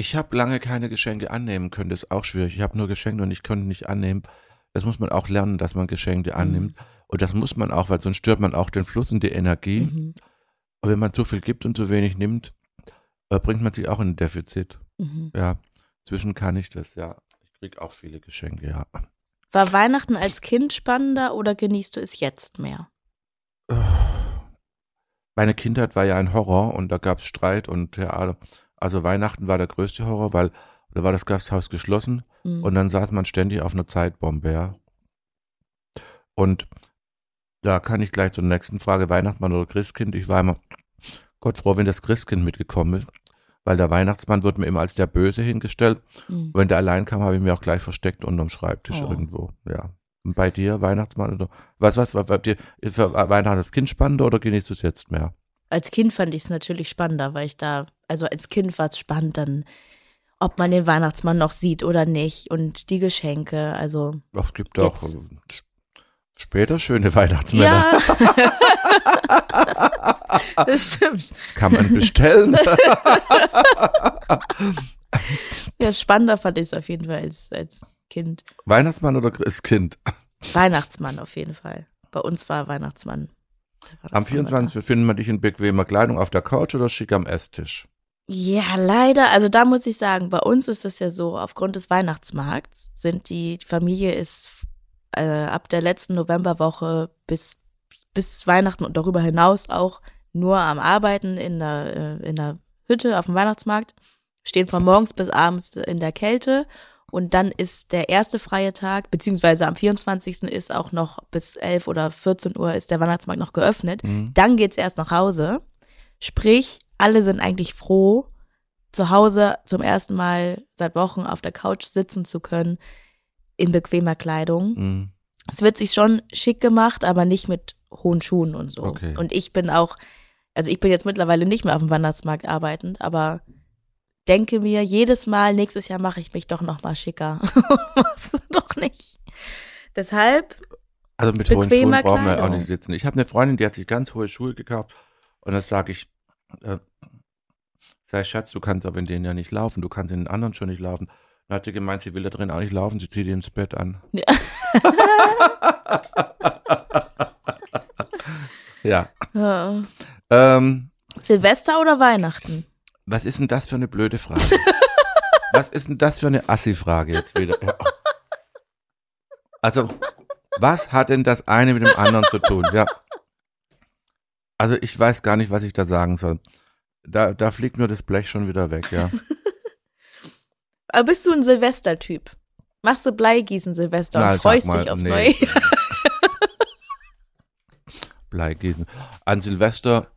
Ich habe lange keine Geschenke annehmen können, das ist auch schwierig. Ich habe nur Geschenke und ich konnte nicht annehmen. Das muss man auch lernen, dass man Geschenke annimmt. Und das muss man auch, weil sonst stört man auch den Fluss und die Energie. Mhm. Und wenn man zu viel gibt und zu wenig nimmt, äh, bringt man sich auch in ein Defizit. Mhm. Ja, zwischen kann ich das, ja. Ich krieg auch viele Geschenke, ja. War Weihnachten als Kind spannender oder genießt du es jetzt mehr? Meine Kindheit war ja ein Horror und da gab's Streit und Theater. Also Weihnachten war der größte Horror, weil da war das Gasthaus geschlossen Mhm. Und dann saß man ständig auf einer Zeitbombe, ja. Und da kann ich gleich zur nächsten Frage, Weihnachtsmann oder Christkind. Ich war immer Gott froh, wenn das Christkind mitgekommen ist, weil der Weihnachtsmann wird mir immer als der Böse hingestellt. Mhm. Wenn der allein kam, habe ich mir auch gleich versteckt unterm Schreibtisch Oh. irgendwo, ja. Und bei dir, Weihnachtsmann oder was, was, was, was dir, ist für Weihnachten das Kind spannender oder genießt du es jetzt mehr? Als Kind fand ich es natürlich spannender, weil ich da, also als Kind war es spannend, dann, ob man den Weihnachtsmann noch sieht oder nicht und die Geschenke, also Ach, Es gibt auch später schöne Weihnachtsmänner. Ja. das stimmt. Kann man bestellen. Ja, spannender fand ich es auf jeden Fall als, als Kind. Weihnachtsmann oder Christkind? Weihnachtsmann auf jeden Fall. Bei uns war Weihnachtsmann. Am Weihnachtsmann war 24. findet man dich in bequemer Kleidung auf der Couch oder schick am Esstisch? Ja, leider. Also da muss ich sagen, bei uns ist es ja so, aufgrund des Weihnachtsmarkts sind die, die Familie ist äh, ab der letzten Novemberwoche bis, bis Weihnachten und darüber hinaus auch nur am Arbeiten in der, äh, in der Hütte auf dem Weihnachtsmarkt, stehen von morgens bis abends in der Kälte und dann ist der erste freie Tag, beziehungsweise am 24. ist auch noch bis 11 oder 14 Uhr ist der Weihnachtsmarkt noch geöffnet. Mhm. Dann geht's erst nach Hause. Sprich, alle sind eigentlich froh, zu Hause zum ersten Mal seit Wochen auf der Couch sitzen zu können, in bequemer Kleidung. Mhm. Es wird sich schon schick gemacht, aber nicht mit hohen Schuhen und so. Okay. Und ich bin auch, also ich bin jetzt mittlerweile nicht mehr auf dem Weihnachtsmarkt arbeitend, aber denke mir jedes Mal, nächstes Jahr mache ich mich doch noch mal schicker. Machst du doch nicht. Deshalb, Also mit hohen Schuhen brauchen wir auch nicht sitzen. Ich habe eine Freundin, die hat sich ganz hohe Schuhe gekauft und dann sage ich, äh, sei Schatz, du kannst aber in denen ja nicht laufen, du kannst in den anderen schon nicht laufen. Dann hat sie gemeint, sie will da drin auch nicht laufen, sie zieht die ins Bett an. Ja. ja. ja. Ähm, Silvester oder Weihnachten? Was ist denn das für eine blöde Frage? Was ist denn das für eine Assi-Frage jetzt wieder? Ja. Also, was hat denn das eine mit dem anderen zu tun? Ja. Also, ich weiß gar nicht, was ich da sagen soll. Da, da fliegt nur das Blech schon wieder weg, ja. Aber bist du ein Silvester-Typ? Machst du Bleigießen Silvester Na, und freust mal, dich aufs nee. Neue? Bleigießen. An Silvester,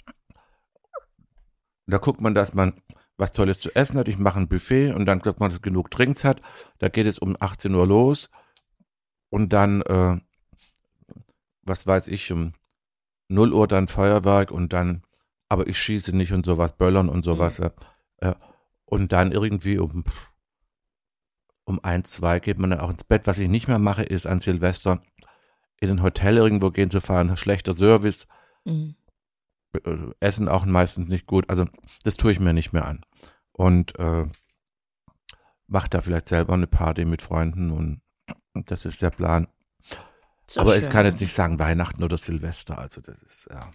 da guckt man, dass man was Tolles zu essen hat. Ich mache ein Buffet und dann dass man genug Drinks hat. Da geht es um 18 Uhr los und dann, äh, was weiß ich, um 0 Uhr dann Feuerwerk und dann, aber ich schieße nicht und sowas, Böllern und sowas. Mhm. Äh, äh, und dann irgendwie um, um eins, zwei geht man dann auch ins Bett. Was ich nicht mehr mache, ist an Silvester in ein Hotel irgendwo gehen zu fahren, schlechter Service, Mhm. äh, Essen auch meistens nicht gut. Also das tue ich mir nicht mehr an. Und äh, mache da vielleicht selber eine Party mit Freunden und, und das ist der Plan. So Aber schön. ich kann jetzt nicht sagen Weihnachten oder Silvester. Also das ist ja.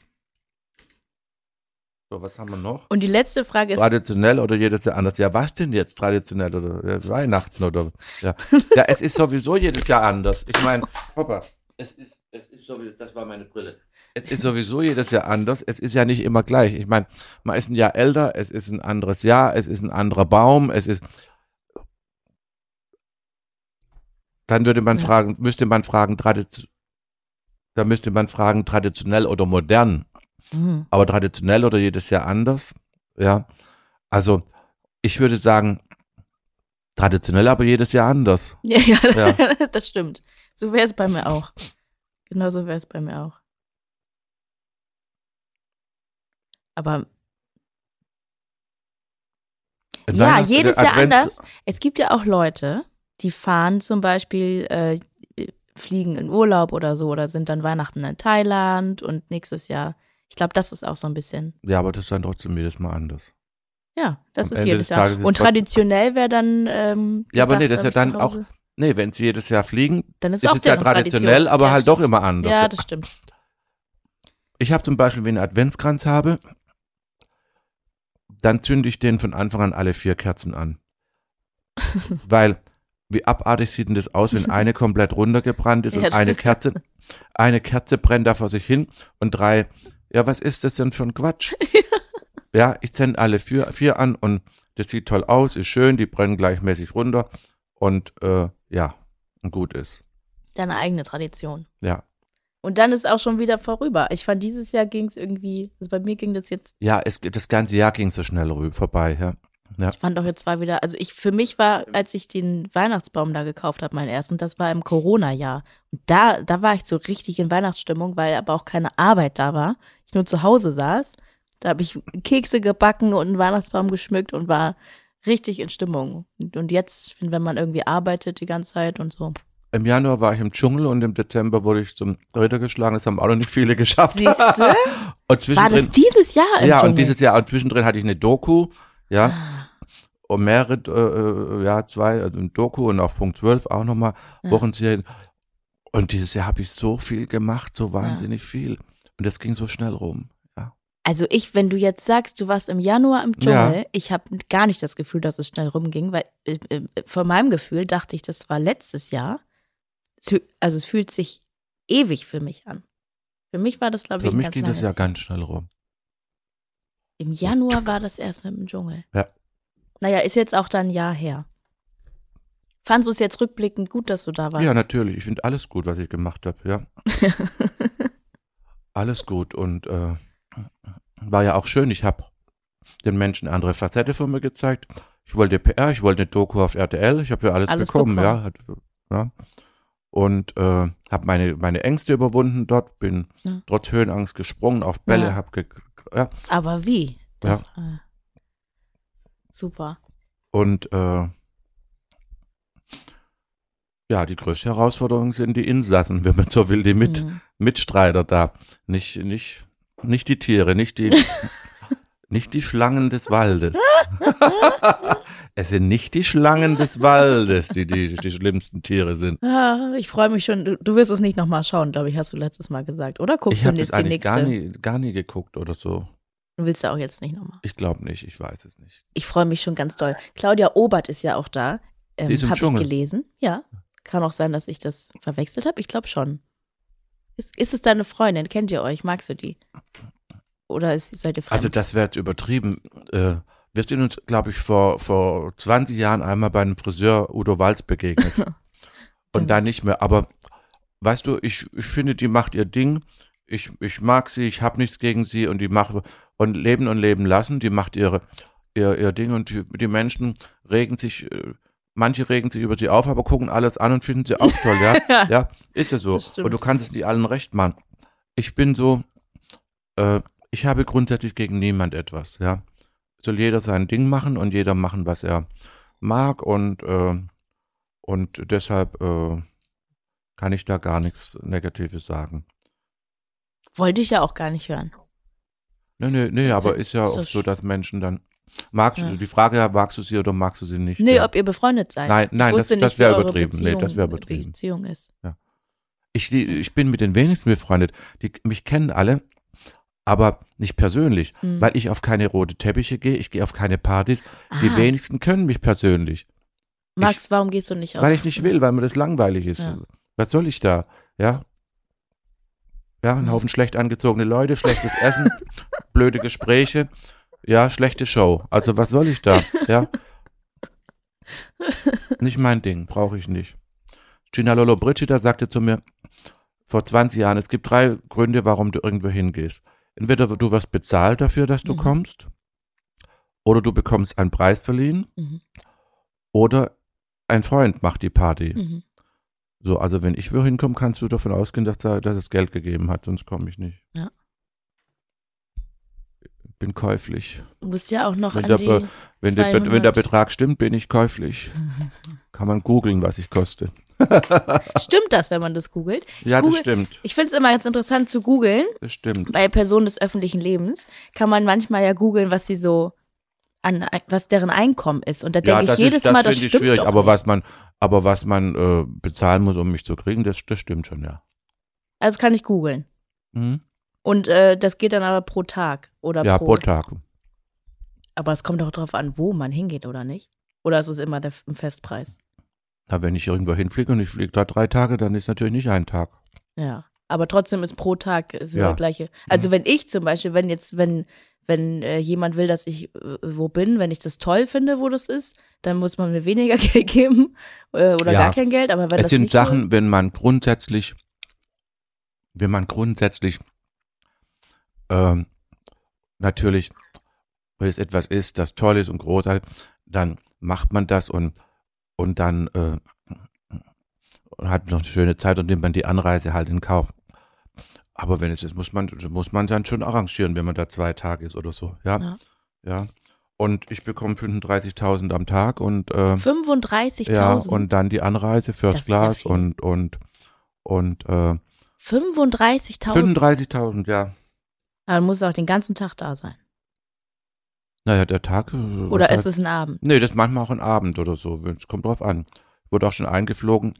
So, was haben wir noch? Und die letzte Frage ist, Traditionell oder jedes Jahr anders? Ja, was denn jetzt traditionell oder ja, Weihnachten oder ja. ja, es ist sowieso jedes Jahr anders. Ich meine, Papa, es ist es ist sowieso, das war meine Brille. Es ist sowieso jedes Jahr anders. Es ist ja nicht immer gleich. Ich meine, man ist ein Jahr älter, es ist ein anderes Jahr, es ist ein anderer Baum, es ist dann würde man Ja. fragen, müsste man fragen, da müsste man fragen, traditionell oder modern Mhm. aber traditionell oder jedes Jahr anders. Ja, also ich würde sagen, traditionell, aber jedes Jahr anders. Ja, ja, Ja. das stimmt. So wäre es bei mir auch. Genau so wäre es bei mir auch. Aber ja, jedes Jahr Advents- anders. Es gibt ja auch Leute, die fahren zum Beispiel, äh, fliegen in Urlaub oder so oder sind dann Weihnachten in Thailand und nächstes Jahr. Ich glaube, das ist auch so ein bisschen. Ja, aber das ist dann trotzdem jedes Mal anders. Ja, das Am ist Ende jedes des Jahr. Und traditionell wäre dann. Ähm, Ja, aber nee, das ist ja dann Hause. Nee, wenn sie jedes Jahr fliegen, Dann ist, ist auch es ja traditionell, Tradition. aber ja, halt stimmt. doch immer anders. Ja, das stimmt. Ich habe zum Beispiel, wenn ich einen Adventskranz habe, dann zünde ich den von Anfang an alle vier Kerzen an. Weil, wie abartig sieht denn das aus, wenn eine komplett runtergebrannt ist Ja, und eine. Kerze, eine Kerze brennt da vor sich hin und drei, ja, was ist das denn für ein Quatsch? ja, ich zünde alle vier, vier an und das sieht toll aus, ist schön, die brennen gleichmäßig runter und äh, ja, gut ist. Deine eigene Tradition. Ja. Und dann ist auch schon wieder vorüber. Ich fand, dieses Jahr ging es irgendwie, also bei mir ging das jetzt, Ja, es, das ganze Jahr ging so schnell rüber, vorbei, ja. Ja. ich fand auch jetzt war wieder, also ich, für mich war, als ich den Weihnachtsbaum da gekauft habe, meinen ersten, das war im Corona-Jahr. Und da, da war ich so richtig in Weihnachtsstimmung, weil aber auch keine Arbeit da war. Ich nur zu Hause saß. Da habe ich Kekse gebacken und einen Weihnachtsbaum geschmückt und war richtig in Stimmung. Und, jetzt, wenn man irgendwie arbeitet die ganze Zeit und so. Im Januar war ich im Dschungel und im Dezember wurde ich zum Ritter geschlagen. Das haben auch noch nicht viele geschafft. Siehste? und War das dieses Jahr im ja, Dschungel? und dieses Jahr, und zwischendrin hatte ich eine Doku, ja, und mehrere, äh, äh, ja, zwei, also ein Doku und auf Punkt 12 auch nochmal Ja. Wochenserien. Und dieses Jahr habe ich so viel gemacht, so wahnsinnig viel. Und das ging so schnell rum. Ja. Also ich, wenn du jetzt sagst, du warst im Januar im Ja. Dschungel, ich habe gar nicht das Gefühl, dass es schnell rumging, weil äh, äh, von meinem Gefühl dachte ich, das war letztes Jahr. Also es fühlt sich ewig für mich an. Für mich war das, glaube ich, Für mich ging das ja Jahr. ganz schnell rum. Im Januar war das erst mit dem Dschungel. Ja. Naja, ist jetzt auch dann ein Jahr her. Fandest du es jetzt rückblickend gut, dass du da warst? Ja, natürlich. Ich finde alles gut, was ich gemacht habe, ja. alles gut und äh, war ja auch schön. Ich habe den Menschen andere Facette von mir gezeigt. Ich wollte PR, ich wollte eine Doku auf RTL, ich habe ja alles, Alles bekommen, bekommen. ja. Ja. Und äh, habe meine, meine Ängste überwunden dort, bin Ja. trotz Höhenangst gesprungen auf Bälle, Ja. hab ge ja, Aber wie? Das war super. Und äh, ja, die größte Herausforderung sind die Insassen, wenn man so will, die mit, Mhm. Mitstreiter da. Nicht, nicht, nicht die Tiere, nicht die, nicht die Schlangen des Waldes. es sind nicht die Schlangen des Waldes, die die, die schlimmsten Tiere sind. Ah, ich freue mich schon. Du, wirst es nicht nochmal schauen, glaube ich, hast du letztes Mal gesagt, oder? Guckst Ich du jetzt die nächste? gar nie, gar nie geguckt oder so. Willst du auch jetzt nicht nochmal? Ich glaube nicht, ich weiß es nicht. Ich freue mich schon ganz doll. Claudia Obert ist ja auch da. Ähm, Die ist im Habe ich Dschungel. gelesen. Ja. Kann auch sein, dass ich das verwechselt habe. Ich glaube schon. Ist, ist es deine Freundin? Kennt ihr euch? Magst du die? Oder ist, seid ihr fremd? Also das wäre jetzt übertrieben. Äh, wir sind uns, glaube ich, vor, vor 20 Jahren einmal bei einem Friseur Udo Walz begegnet. Und dann nicht mehr. Aber weißt du, ich, ich finde, die macht ihr Ding. Ich, ich mag sie, ich habe nichts gegen sie und die macht und leben und leben lassen. Die macht ihre ihr, ihr Ding und die, die Menschen regen sich, äh, manche regen sich über sie auf, aber gucken alles an und finden sie auch toll, ja. ja, ist ja so. Und du kannst es nicht allen recht machen. Ich bin so, äh, ich habe grundsätzlich gegen niemand etwas, ja. Soll jeder sein Ding machen und jeder machen, was er mag und, äh, und deshalb äh, kann ich da gar nichts Negatives sagen. Wollte ich ja auch gar nicht hören. Nee, nee, nee, aber ist ja Ist auch doch so, dass Menschen dann, magst Ja. du, die Frage ja, magst du sie oder magst du sie nicht? Nee, ja. ob ihr befreundet seid. Nein, nein, ich das- das nicht, wär wie eure übertrieben. Nee, das wär übertrieben. Beziehung ist. Ich, die- ich bin mit den wenigsten befreundet. Die mich kennen alle, aber nicht persönlich, Hm. weil ich auf keine rote Teppiche gehe, ich gehe auf keine Partys. Die Ah. wenigsten können mich persönlich, Max, warum gehst du nicht auf? weil ich nicht will, weil mir das langweilig ist. Ja. Was soll ich da? Ja. Ja, ein Mhm. Haufen schlecht angezogene Leute, schlechtes Essen, blöde Gespräche, ja, schlechte Show. Also was soll ich da? Ja. Nicht mein Ding, brauche ich nicht. Gina Lolo Brigida sagte zu mir vor 20 Jahren, es gibt drei Gründe, warum du irgendwo hingehst. Entweder du wirst bezahlt dafür, dass du Mhm. kommst, oder du bekommst einen Preis verliehen, Mhm. oder ein Freund macht die Party. Mhm. So, also wenn ich wohin komme, kannst du davon ausgehen, dass, da, dass es Geld gegeben hat, sonst komme ich nicht. Ja. Bin käuflich. Du musst ja auch noch Wenn der. Be- Wenn, der, wenn der 200. Betrag stimmt, bin ich käuflich. Kann man googeln, was ich koste. Stimmt das, wenn man das googelt? Ja, das Google- stimmt. Ich finde es immer ganz interessant zu googeln. Das stimmt. Bei Personen des öffentlichen Lebens kann man manchmal ja googeln, was sie so an, was deren Einkommen ist. Und da Ja, denke ich das jedes ist, das Mal, das ich stimmt schwierig. Aber nicht. was man, aber was man äh, bezahlen muss, um mich zu kriegen, das, das stimmt schon, ja. Also kann ich googeln. Mhm. Und äh, das geht dann aber pro Tag oder Ja, pro. pro Tag. Aber es kommt doch drauf an, wo man hingeht oder nicht. Oder ist es immer der ein Festpreis? Na, wenn ich irgendwo hinfliege und ich fliege da drei Tage, dann ist natürlich nicht ein Tag. Ja. Aber trotzdem ist pro Tag ist Ja. Mhm. der gleiche. Also wenn ich zum Beispiel, wenn jetzt, wenn, wenn äh, jemand will, dass ich äh, wo bin, wenn ich das toll finde, wo das ist, dann muss man mir weniger Geld geben äh, oder Ja. gar kein Geld. Aber wenn es das sind Sachen, wenn man grundsätzlich, wenn man grundsätzlich ähm, natürlich, weil es etwas ist, das toll ist und großartig, dann macht man das und und dann äh, hat noch eine schöne Zeit und nimmt man die Anreise halt in Kauf. Aber wenn es ist, muss man muss man dann schon arrangieren, wenn man da zwei Tage ist oder so, ja, Ja. ja. Und ich bekomme 35.000 am Tag und äh, so 35.000. ja und dann die Anreise First ja Class viel. und und und äh, 35.000. 35.000, ja. Dann muss auch den ganzen Tag da sein. Naja, der Tag. äh, Oder ist es ein Abend? Nee, das ist manchmal auch ein Abend oder so. Es kommt drauf an. Ich wurde auch schon eingeflogen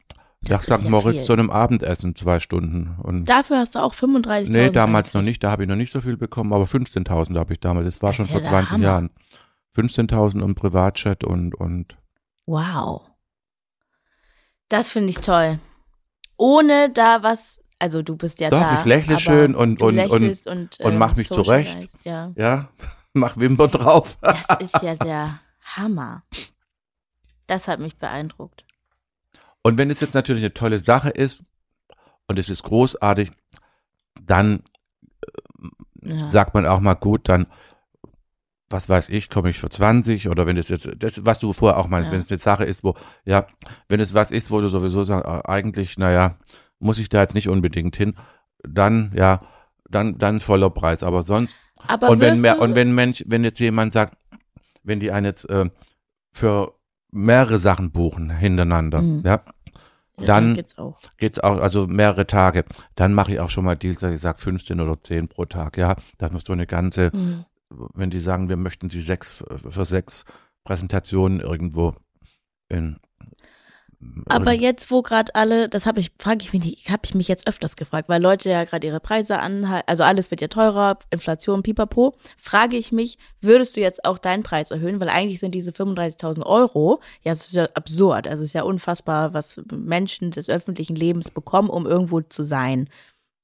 nach St. ja Moritz viel. zu einem Abendessen, zwei Stunden. Und Dafür hast du auch 35.000. nee, damals noch nicht, da habe ich noch nicht so viel bekommen, aber 15.000 habe ich damals. Das war Das schon vor ja der 20 Hammer. Jahren. 15.000 und Privatchat und, und Wow. Das finde ich toll. Ohne da was, also du bist ja Doch, da. ich lächle schön und- und- und- und, und ähm, mach mich zurecht. Ja. ja, mach Wimpern drauf. Das ist ja der Hammer. Das hat mich beeindruckt. Und wenn es jetzt natürlich eine tolle Sache ist und es ist großartig, dann Ja. sagt man auch mal gut, dann, was weiß ich, komme ich für 20 oder wenn es jetzt, das, was du vorher auch meinst, Ja. wenn es eine Sache ist, wo, ja, wenn es was ist, wo du sowieso sagst, ah, eigentlich, naja, muss ich da jetzt nicht unbedingt hin, dann, ja, dann, dann voller Preis, aber sonst, Aber und wenn mehr, und wenn Mensch, wenn jetzt jemand sagt, wenn die einen jetzt äh, für mehrere Sachen buchen hintereinander, Mhm. ja, ja, dann- geht's auch. geht's auch, also mehrere Tage, dann mache ich auch schon mal Deals, dass ich sage 15 oder 10 pro Tag, ja, das muss so eine ganze, Mhm. wenn die sagen, wir möchten sie sechs für sechs Präsentationen irgendwo in Aber jetzt, wo gerade alle, das habe ich, frage ich mich nicht, habe ich mich jetzt öfters gefragt, weil Leute ja gerade ihre Preise anhalten, also alles wird ja teurer, Inflation, pipapo, frage ich mich, würdest du jetzt auch deinen Preis erhöhen? Weil eigentlich sind diese 35.000 Euro, ja, es ist ja absurd, also es ist ja unfassbar, was Menschen des öffentlichen Lebens bekommen, um irgendwo zu sein.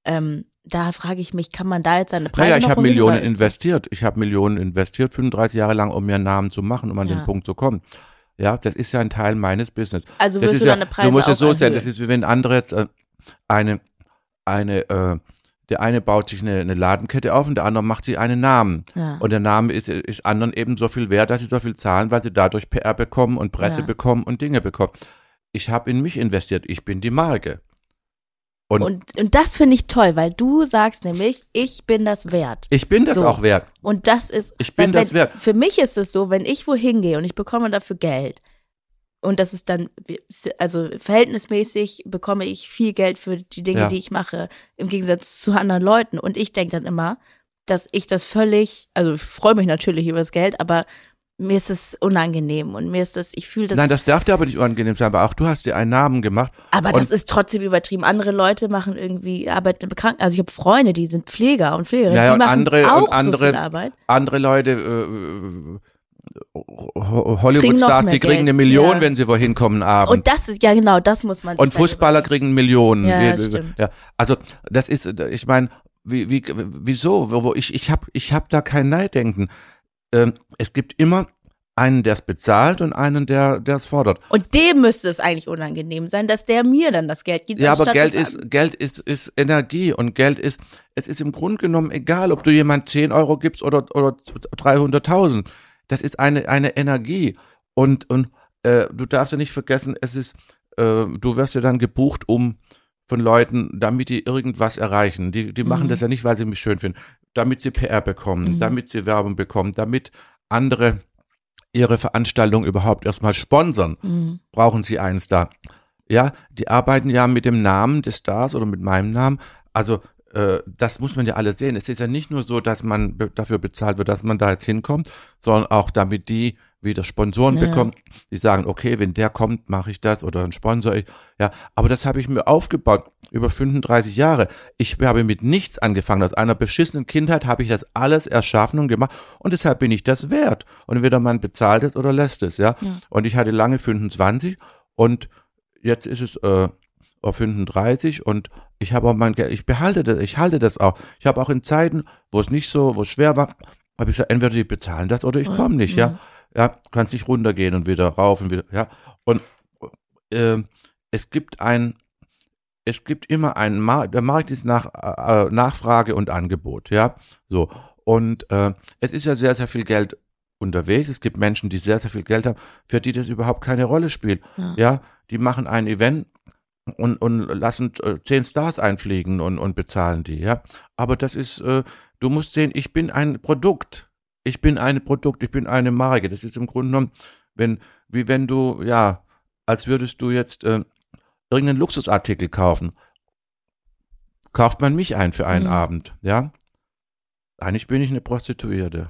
Ähm, da frage ich mich, kann man da jetzt seine Preise Naja, ich habe Millionen investiert. Ich habe Millionen investiert, 35 Jahre lang, um mir einen Namen zu machen, um an Ja. den Punkt zu kommen. Ja, das ist ja ein Teil meines Business. Also das wirst ist du ja, deine Preise so muss es so sein. Das ist wie wenn andere jetzt äh, eine, eine, äh, der eine baut sich eine, eine Ladenkette auf und der andere macht sich einen Namen. Ja. Und der Name ist, ist anderen eben so viel wert, dass sie so viel zahlen, weil sie dadurch PR bekommen und Presse Ja. bekommen und Dinge bekommen. Ich habe in mich investiert. Ich bin die Marke. Und, Und, und das finde ich toll, weil du sagst nämlich, ich bin das wert. ich bin das So. auch wert. Und das ist. Ich bin weil, das wenn, wert. Für mich ist es so, wenn ich wohin gehe und ich bekomme dafür Geld, und das ist dann, also verhältnismäßig bekomme ich viel Geld für die Dinge, Ja. die ich mache, im Gegensatz zu anderen Leuten. Und ich denke dann immer, dass ich das völlig, also ich freue mich natürlich über das Geld, aber mir ist es unangenehm und mir ist das, ich fühle das. Nein, das darf dir aber nicht unangenehm sein, aber auch du hast dir einen Namen gemacht. aber das ist trotzdem übertrieben. Andere Leute machen irgendwie Arbeit im Kranken. Also ich habe Freunde, die sind Pfleger und Pflegerinnen, Naja, die und machen andere- auch und andere- so viel Arbeit. Andere Leute, äh, Ho- Hollywood-Stars, die kriegen Geld. eine Million, Ja. wenn sie wohin kommen abends. Und das ist, ja genau, das muss man sich Und Fußballer überlegen. kriegen Millionen. Ja, das ja. Also das ist, ich meine, wie, wie, wieso? Ich, ich habe ich hab da kein Neiddenken. Ähm, es gibt immer einen, der es bezahlt und einen, der der es fordert. Und dem müsste es eigentlich unangenehm sein, dass der mir dann das Geld gibt. Ja, aber Geld ist, Geld ist, ist Energie und Geld ist, es ist im Grunde genommen egal, ob du jemand 10 Euro gibst oder, oder 300.000. Das ist eine, eine Energie. Und, und äh, du darfst ja nicht vergessen, es ist, äh, du wirst ja dann gebucht, um von Leuten, damit die irgendwas erreichen. Die, die machen Mhm. das ja nicht, weil sie mich schön finden, damit sie PR bekommen, Mhm. damit sie Werbung bekommen, damit andere ihre Veranstaltung überhaupt erstmal sponsern Mhm. brauchen sie einen Star. Ja, die arbeiten ja mit dem Namen des Stars oder mit meinem Namen. Also äh, das muss man ja alles sehen. Es ist ja nicht nur so, dass man be dafür bezahlt wird, dass man da jetzt hinkommt, sondern auch damit die wieder Sponsoren Ja. bekommen, die sagen, okay, wenn der kommt, mache ich das oder ein Sponsor. Ich, ja, aber das habe ich mir aufgebaut über 35 Jahre. Ich habe mit nichts angefangen. Aus einer beschissenen Kindheit habe ich das alles erschaffen und gemacht und deshalb bin ich das wert. Und entweder man bezahlt es oder lässt es, ja. Ja. Und ich hatte lange 25 und jetzt ist es äh, auf 35 und ich habe auch mein Geld, ich behalte das, ich halte das auch. Ich habe auch in Zeiten, wo es nicht so, wo es schwer war, habe ich gesagt, entweder die bezahlen das oder ich komme nicht, ja. Ja, kannst nicht runtergehen und wieder rauf und wieder, ja. Und äh, es gibt ein, es gibt immer einen Markt, der Markt ist nach äh, Nachfrage und Angebot, ja. So. Und äh, es ist ja sehr, sehr viel Geld unterwegs. Es gibt Menschen, die sehr, sehr viel Geld haben, für die das überhaupt keine Rolle spielt. Ja. Ja, die machen ein Event und, und lassen äh, zehn Stars einfliegen und, und bezahlen die, ja. Aber das ist, äh, du musst sehen, ich bin ein Produkt. Ich bin ein Produkt, ich bin eine Marke. Das ist im Grunde genommen, wenn, wie wenn du, ja, als würdest du jetzt äh, irgendeinen Luxusartikel kaufen. Kauft man mich ein für einen Mhm. Abend, ja? Eigentlich bin ich eine Prostituierte.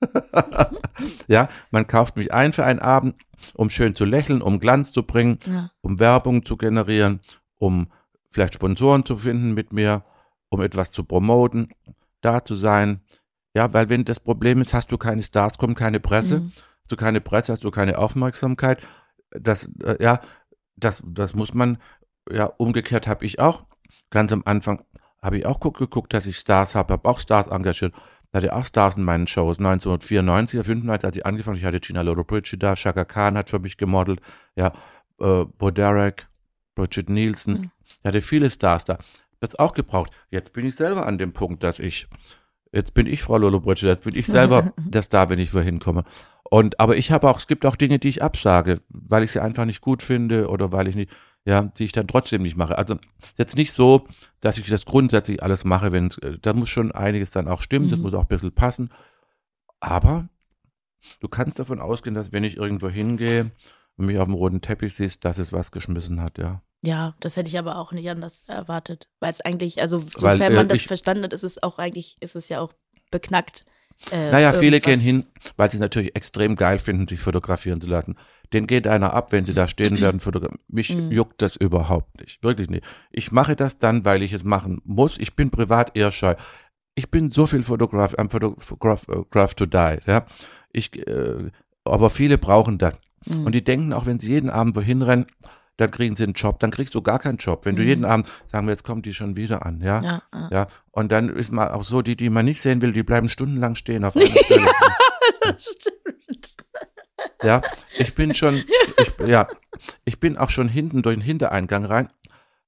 ja, man kauft mich ein für einen Abend, um schön zu lächeln, um Glanz zu bringen, Ja. um Werbung zu generieren, um vielleicht Sponsoren zu finden mit mir, um etwas zu promoten, da zu sein. Ja, weil wenn das Problem ist, hast du keine Stars, kommt keine Presse, Mhm. hast du keine Presse, hast du keine Aufmerksamkeit. Das, äh, ja, das, das muss man, ja, umgekehrt habe ich auch, ganz am Anfang habe ich auch guck, geguckt, dass ich Stars habe, habe auch Stars engagiert. Da hatte auch Stars in meinen Shows. 1994, 95, als ich angefangen ich hatte Gina Lollobrigida, Shaka Khan hat für mich gemodelt, ja, äh, Bo Derek, Bridget Nielsen. Mhm. Ich hatte viele Stars da. Das auch gebraucht. Jetzt bin ich selber an dem Punkt, dass ich, jetzt bin ich Frau Lollobrigida, jetzt bin ich selber der Star, wenn ich wohin komme. Und, aber ich habe auch, es gibt auch Dinge, die ich absage, weil ich sie einfach nicht gut finde oder weil ich nicht, ja, die ich dann trotzdem nicht mache. Also ist jetzt nicht so, dass ich das grundsätzlich alles mache, wenn da muss schon einiges dann auch stimmen, das Mhm. muss auch ein bisschen passen. Aber du kannst davon ausgehen, dass wenn ich irgendwo hingehe und mich auf dem roten Teppich siehst, dass es was geschmissen hat, ja. Ja, das hätte ich aber auch nicht anders erwartet. Weil es eigentlich, also Weil, sofern äh, man das ich- verstanden hat, ist es auch eigentlich, ist es ja auch beknackt. Äh, Naja, viele irgendwas- gehen hin, weil sie es natürlich extrem geil finden, sich fotografieren zu lassen. Den geht einer ab, wenn sie da stehen werden. fotogra- Mich Mhm. juckt das überhaupt nicht. Wirklich nicht. Ich mache das dann, weil ich es machen muss. Ich bin privat eher scheu. Ich bin so viel Fotograf, am Fotograf äh, Graph to die. Ja? Ich, äh, aber viele brauchen das. Mhm. Und die denken auch, wenn sie jeden Abend wohin rennen, dann kriegen sie einen Job. Dann kriegst du gar keinen Job. Wenn du Mhm. jeden Abend, sagen wir, jetzt kommt die schon wieder an. Ja? Ja, ja. Ja, und dann ist man auch so, die, die man nicht sehen will, die bleiben stundenlang stehen auf einer Stelle. Stimmt. Ja, ich bin schon, ich, ja, ich bin auch schon hinten durch den Hintereingang rein,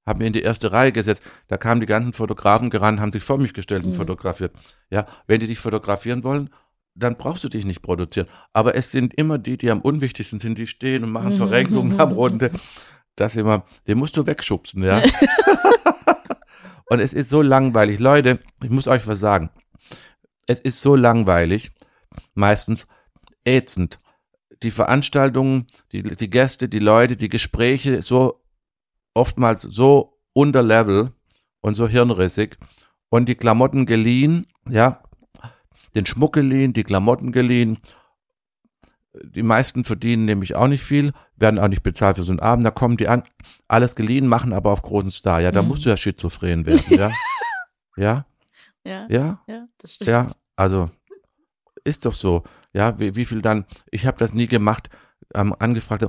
habe mir in die erste Reihe gesetzt. Da kamen die ganzen Fotografen gerannt, haben sich vor mich gestellt und Mhm. fotografiert. Ja, wenn die dich fotografieren wollen, dann brauchst du dich nicht produzieren. Aber es sind immer die, die am unwichtigsten sind, die stehen und machen Mhm. Verrenkungen am Runde. Das immer, den musst du wegschubsen, ja. und es ist so langweilig. Leute, ich muss euch was sagen. Es ist so langweilig, meistens ätzend. Die Veranstaltungen, die, die Gäste, die Leute, die Gespräche so oftmals so unter Level und so hirnrissig und die Klamotten geliehen, ja, den Schmuck geliehen, die Klamotten geliehen. Die meisten verdienen nämlich auch nicht viel, werden auch nicht bezahlt für so einen Abend, da kommen die an, alles geliehen, machen aber auf großen Star. Ja, da Mhm. musst du ja schizophren werden, ja. Ja, Ja, ja, ja, das stimmt. ja, also ist doch so. Ja, wie, wie viel dann, ich habe das nie gemacht, ähm, angefragt,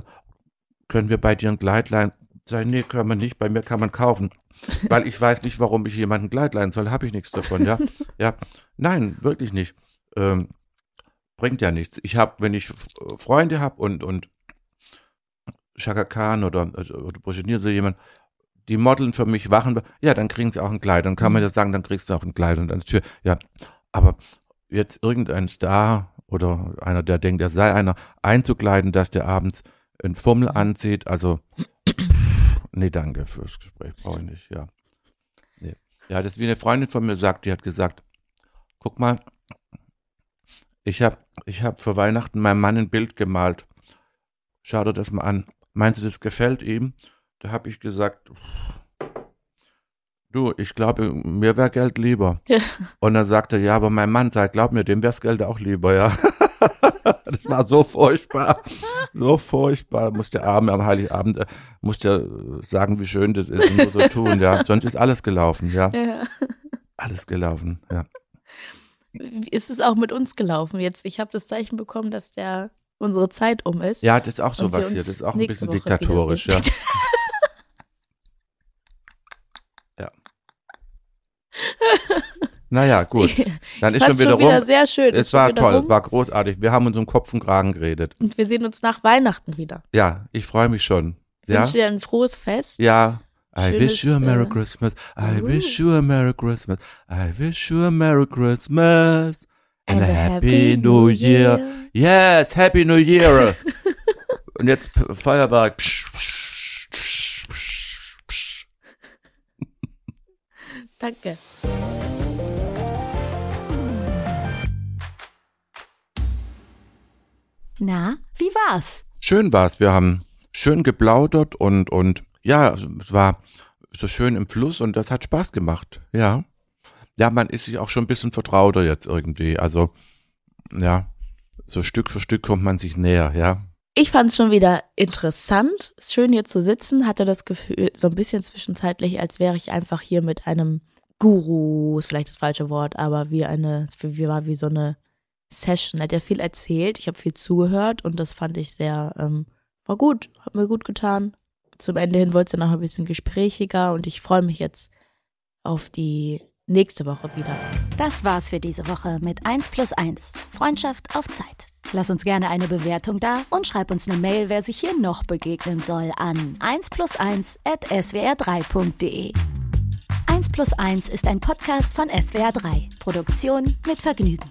können wir bei dir ein Kleid leihen? Sag, nee, können wir nicht, bei mir kann man kaufen. Weil ich weiß nicht, warum ich jemanden ein Kleid leihen soll, habe ich nichts davon, ja. Ja, nein, wirklich nicht. Ähm, bringt ja nichts. Ich habe, wenn ich F- Freunde habe und, und Chaka Khan oder, also, oder Brogenier, so jemand, die modeln für mich Wachen, ja, dann kriegen sie auch ein Kleid. Dann kann man ja sagen, dann kriegst du auch ein Kleid und an der Tür. Ja, aber jetzt irgendein Star oder einer, der denkt, er sei einer, einzukleiden, dass der abends ein Fummel anzieht, also nee, danke fürs Gespräch, brauche ich nicht, ja. Nee. Ja, das ist wie eine Freundin von mir sagt, die hat gesagt, guck mal, ich habe ich hab für Weihnachten meinem Mann ein Bild gemalt. Schau dir das mal an. Meinst du, das gefällt ihm? Da habe ich gesagt, du, ich glaube, mir wäre Geld lieber. Ja. Und dann sagte er, ja, aber mein Mann sagt, glaub mir, dem wär's Geld auch lieber, ja. das war so furchtbar. So furchtbar. Muss der Abend am Heiligabend, äh, muss der äh, sagen, wie schön das ist und nur so tun, ja. Sonst ist alles gelaufen, ja. Ja. Alles gelaufen, ja. Ist es auch mit uns gelaufen jetzt? Ich habe das Zeichen bekommen, dass der unsere Zeit um ist. Ja, das ist auch sowas hier. Das ist auch ein bisschen Woche diktatorisch, ja. ja. Naja, gut. Dann Ich ist schon wieder schon wieder rum. sehr schön. Es war toll, rum. war großartig. Wir haben uns um Kopf und Kragen geredet. Und wir sehen uns nach Weihnachten wieder. Ja, ich freue mich schon. Ich Ja, wünsche dir ein frohes Fest. ja. I Schönes, wish you a Merry äh, Christmas. I uh. wish you a Merry Christmas. I wish you a Merry Christmas. And, a Happy New Year. Yes, Happy New Year. und jetzt Feuerwerk. Psch, psch, psch, psch, psch. Danke. Na, wie war's? Schön war's. Wir haben schön geplaudert und, und ja, es war so schön im Fluss und das hat Spaß gemacht. Ja. Ja, man ist sich auch schon ein bisschen vertrauter jetzt irgendwie. Also, ja, so Stück für Stück kommt man sich näher, ja. Ich fand es schon wieder interessant. Schön hier zu sitzen. Hatte das Gefühl, so ein bisschen zwischenzeitlich, als wäre ich einfach hier mit einem Guru, ist vielleicht das falsche Wort, aber wie eine, wie war wie so eine Session. Er hat ja viel erzählt, ich habe viel zugehört und das fand ich sehr, ähm, war gut, hat mir gut getan. Zum Ende hin wurde es noch ein bisschen gesprächiger und ich freue mich jetzt auf die nächste Woche wieder. Das war's für diese Woche mit 1 plus 1. Freundschaft auf Zeit. Lass uns gerne eine Bewertung da und schreib uns eine Mail, wer sich hier noch begegnen soll, an 1 plus 1 at swr3.de. 1 plus 1 ist ein Podcast von SWR3. Produktion mit Vergnügen.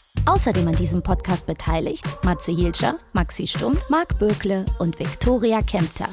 Außerdem an diesem Podcast beteiligt Matze Hilscher, Maxi Stumm, Marc Bökle und Viktoria Kempter.